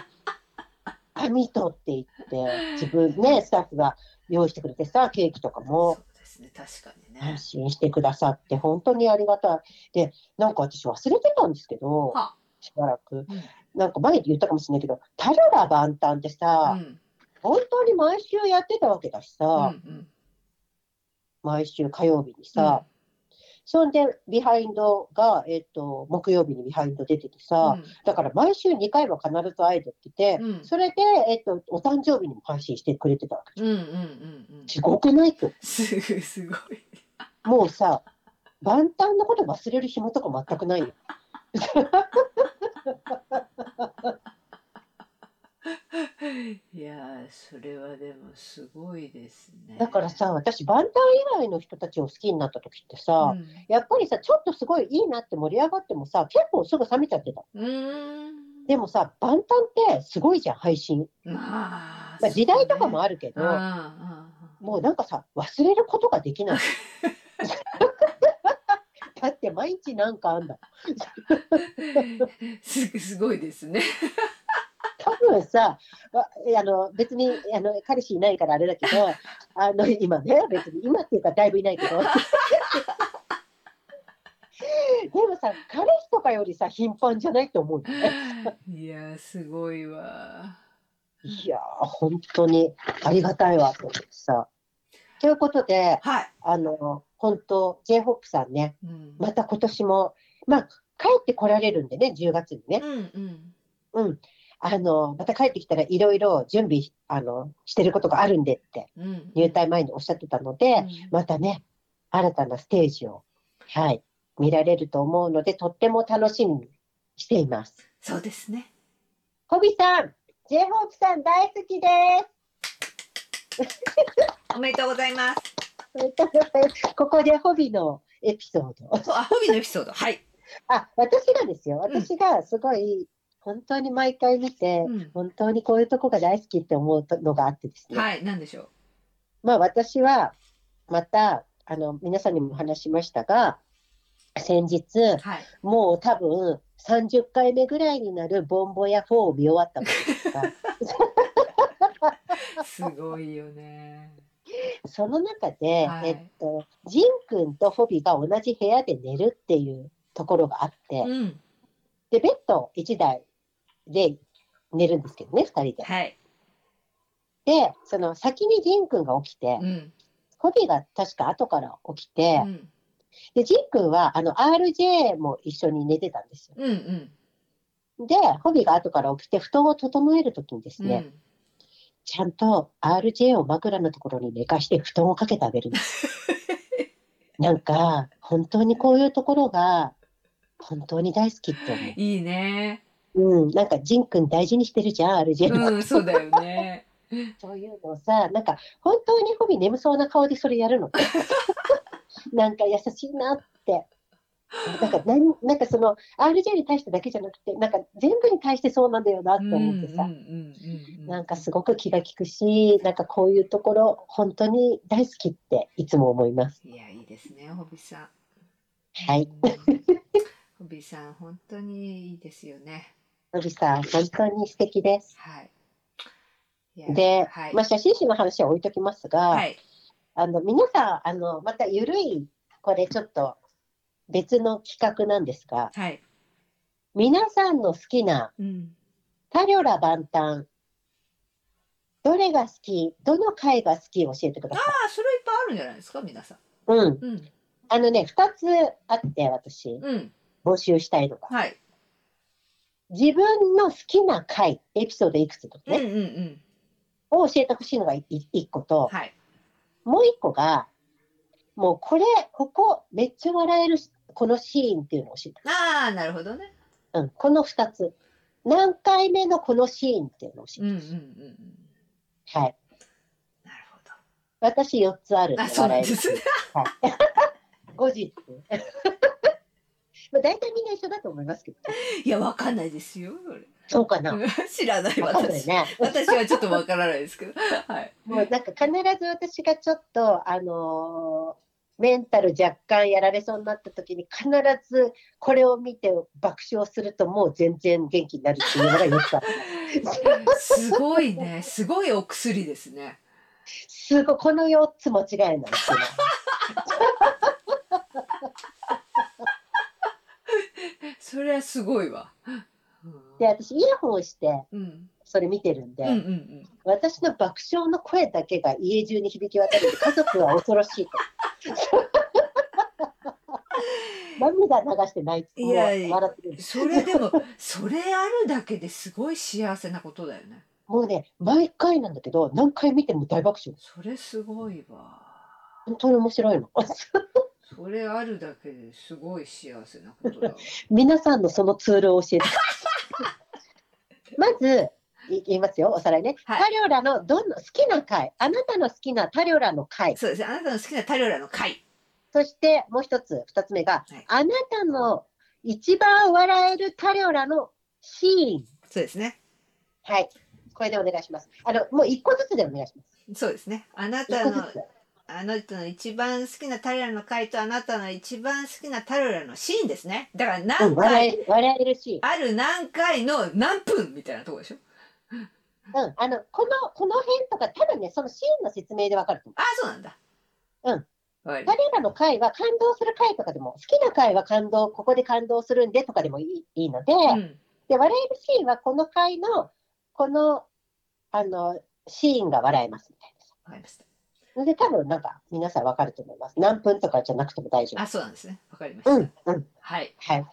網とって言って、自分ね、スタッフが用意してくれてさ、ケーキとかそもうですね、確かにね配。信してくださって、本当にありがたい。で、なんか私忘れてたんですけど、は、しばらく。うんなんか前で言ったかもしれないけど、달려라 방탄ってうさ、ん、本当に毎週やってたわけだしうん、うさ、ん、毎週火曜日にさ、そんでビハインドが、えっと木曜日にビハインド出ててさ、だから毎週2回は必ず会えてってそれで、えっとお誕生日にも配信してくれてたわけ。うん、うん、うん、うん、うん。すごくないと。すごい、すごい。もうさ、万端のこと忘れる暇とか全くないよ。[LAUGHS] いやー、それはでもすごいですね。だからさ、私、万端以外の人たちを好きになった時ってさ、うん、やっぱりさ、ちょっとすごいいいなって盛り上がってもさ、結構すぐ冷めちゃってた。でもさ、万端ってすごいじゃん、配信。まあ、まあ、時代とかもああるけど、うん、うん、もうなんかさ、忘れることができない。[LAUGHS] だって毎日なんかあんだ [LAUGHS] すすごいですね。多分さ、わあの別にあの彼氏いないからあれだけど、あの今ね、別に今っていうかだいぶいないけど。[LAUGHS] でもさ、彼氏とかよりさ、頻繁じゃないと思うよね。いやー、すごいわ。いやー、本当にありがたいわと思ってさ。ということで、はい。あの、本当、J−HOP さんね、うん。また今年も、まあ、帰ってこられるんでね、10月にね。うんうん。うん。あの、また帰ってきたらいろいろ準備、あの、してることがあるんでって、うん。入隊前におっしゃってたので、うんまたね、新たなステージを、はい、見られると思うので、とっても楽しみにしています。そうですね。ホビさん、J−HOPE さん大好きです。[LAUGHS] おめでとうございます。[LAUGHS] ここでホビのエピソード。あ、ホビのエピソード。はい。あ、私がですよ。私がすごい、本当に毎回見て、うん本当にこういうとこが大好きって思うのがあってですね。はい、なんでしょう？まあ私は、また、あの、皆さんにもお話ししましたが、先日、はい。もう多分30回目ぐらいになるボンボヤ4を見終わったわけですが、[LAUGHS] すごいよね。その中で、はいえっと、ジン君とフォビが同じ部屋で寝るっていうところがあって、うん。で、ベッド1台で寝るんですけどね、2人で。はい。で、その先にジン君が起きて、うん。フォビが確か後から起きてう、ん。で、ジン君はあの RJ も一緒に寝てたんですよ。うん。うん。で、ホビが後から起きて、布団を整えるときにですね、うん。ちゃんと RJ を枕のところに寝かして布団をかけてあげるんです。[LAUGHS] なんか、本当にこういうところが、本当に大好きって思いいね。う。うん、なんか、ジン君大事にしてるじゃん、RJ の。うん、そうだよね。[LAUGHS] そういうのをさ、なんか、本当にホビ眠そうな顔でそれやるの。[LAUGHS] なんか優しいなって。なんか、なんなんかその、RJ に対してだけじゃなくて、なんか全部に対してそうなんだよなって思ってさ。なんかすごく気が利くし、なんかこういうところ、本当に大好きっていつも思います。いや、いいですね、ホビさん。はい。うん。ホビさん、本当にいいですよね。のびさん、本当に素敵です。はい。で、はい。まあ、写真集の話は置いときますが、はい。あの、皆さん、あの、またゆるい、これちょっと別の企画なんですが、はい。皆さんの好きなうん。タリョラ万端、どれが好き、どの回が好き教えてください。ああ、それいっぱいあるんじゃないですか、皆さん。うん。うん。あのね、二つあって、私、うん。募集したいのが。はい。自分の好きな回、エピソードいくつとかうんうね、んうん。を教えてほしいのがい一個と、はい。もう一個が、もうこれ、ここ、めっちゃ笑えるしこのシーンっていうのを教えて。ああ、なるほどね。うん、この二つ。何回目のこのシーンっていうのを教うんえて。うんうんうん。はい。なるほど。私4つあるんであ、そうなん。ですね。はい。[LAUGHS] 後日。まあ大体みんな一緒だと思いますけど。いや、わかんないですよ。そうかな。[LAUGHS] 知らない私。ね。私はちょっとわからないですけど。[LAUGHS] はい。もうなんか必ず私がちょっと、あのーメンタル若干やられそうになった時に必ずこれを見て爆笑するともう全然元気になるっていうのがよくある。[LAUGHS] すごいね。すごいお薬ですね。すごい、この4つ間違いないですよね。それはすごいわ。で、私イヤホンをしてうん。それ見てるんで、うんうんうん。私の爆笑の声だけが家中に響き渡るんで、家族は恐ろしいと。[LAUGHS] 涙流して泣いて、もういやいや笑ってる。それでも、それあるだけですごい幸せなことだよね。もうね、毎回なんだけど、何回見ても大爆笑。それすごいわ。本当に面白いの。それあるだけですごい幸せなことだわ。[LAUGHS] 皆さんのそのツールを教えて。[LAUGHS] まず、い言いますよ、おさらいね。はいタリョラのどんな好きな回、あなたの好きなタリョラの回、そうですね。あなたの好きなタリョラの回。そしてもう一つ、二つ目が、はいあなたの一番笑えるタリョラのシーン。そうですね。はい。これでお願いします。あの、もう一個ずつでお願いします。そうですね。あな一たの個ずつ。あの人の一番好きなタリョラの回とあなたの一番好きなタリョラのシーンですね。だからうん、何回、笑え笑えるシある何回の何分みたいなとこでしょ？ーン。うん、あの、この、この辺とか、多分ね、そのシーンの説明でわかると思う。あ、そうなんだ。うん。わかりタリョラの回は感動する回とかでも、好きな回は感動、ここで感動するんでとかでもいいいいので、うん。で、笑えるシーンはこの回の、この、あの、シーンが笑えますみたいわかりました。な。で、多分なんか皆さんわかると思います。何分とかじゃなくても大丈あ、そうなんですね。わかりました。夫。うん、うん。はい。はい。っ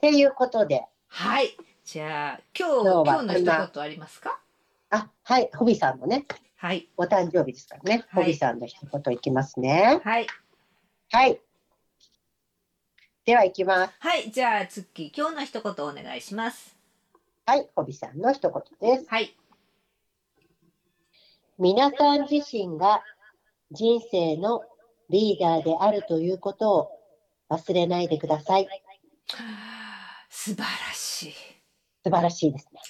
ていうことで、はい。じゃあ、今日、今日は今日の一言ありますか？あ、はい、ホビさんのね、はい。お誕生日ですからね、はいホビさんの一言いきますね。はい。はい。では、いきます。はい。じゃあ、ツッキー、今日の一言お願いします。はい、ホビさんの一言です。はい。皆さん自身が人生のリーダーであるということを忘れないでください。素晴らしい。素晴らしいですね。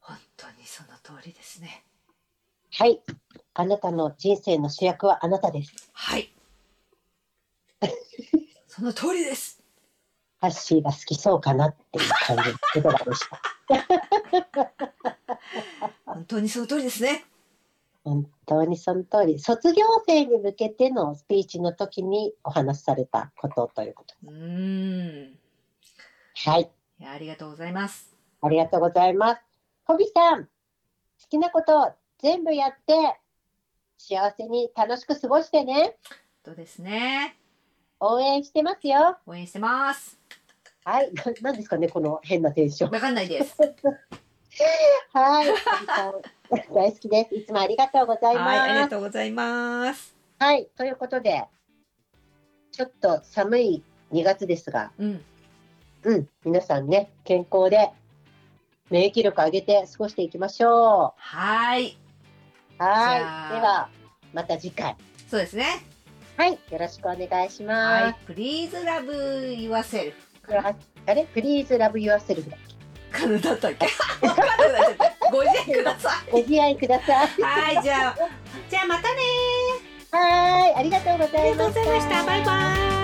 本当にその通りですね。はい。あなたの人生の主役はあなたです。はい。その通りです。ハッシーが好きそうかなっていう感じの言葉でした。[LAUGHS] 本当にその通りですね。本当にその通り。卒業生に向けてのスピーチの時にお話しされたことということうーん。はい。いやありがとうございます。ありがとうございます。ホビさん、好きなこと全部やって、幸せに楽しく過ごしてね。そうですね。応援してますよ。応援してます。はい。ななんですかね、この変なテンション。わかんないです。[LAUGHS] はい。大好きです。いつもありがとうございはい、あります。がとうございます。はい。ということで、ちょっと寒い2月ですが、うん。うん、皆さんね、健康で免疫力上げて過ごしていきましょはい。う。はい。じゃあでは、また次回。そうですね。はい。よろしくお願いしはいま。Please love yourself. す。あれ ?Please love yourself だ。かなだったっけ？ご自愛くださご自愛ください。い。はい、じゃあ、じゃあまたねはい。ありがとうごありがとうございました。ざいました。バイバイ。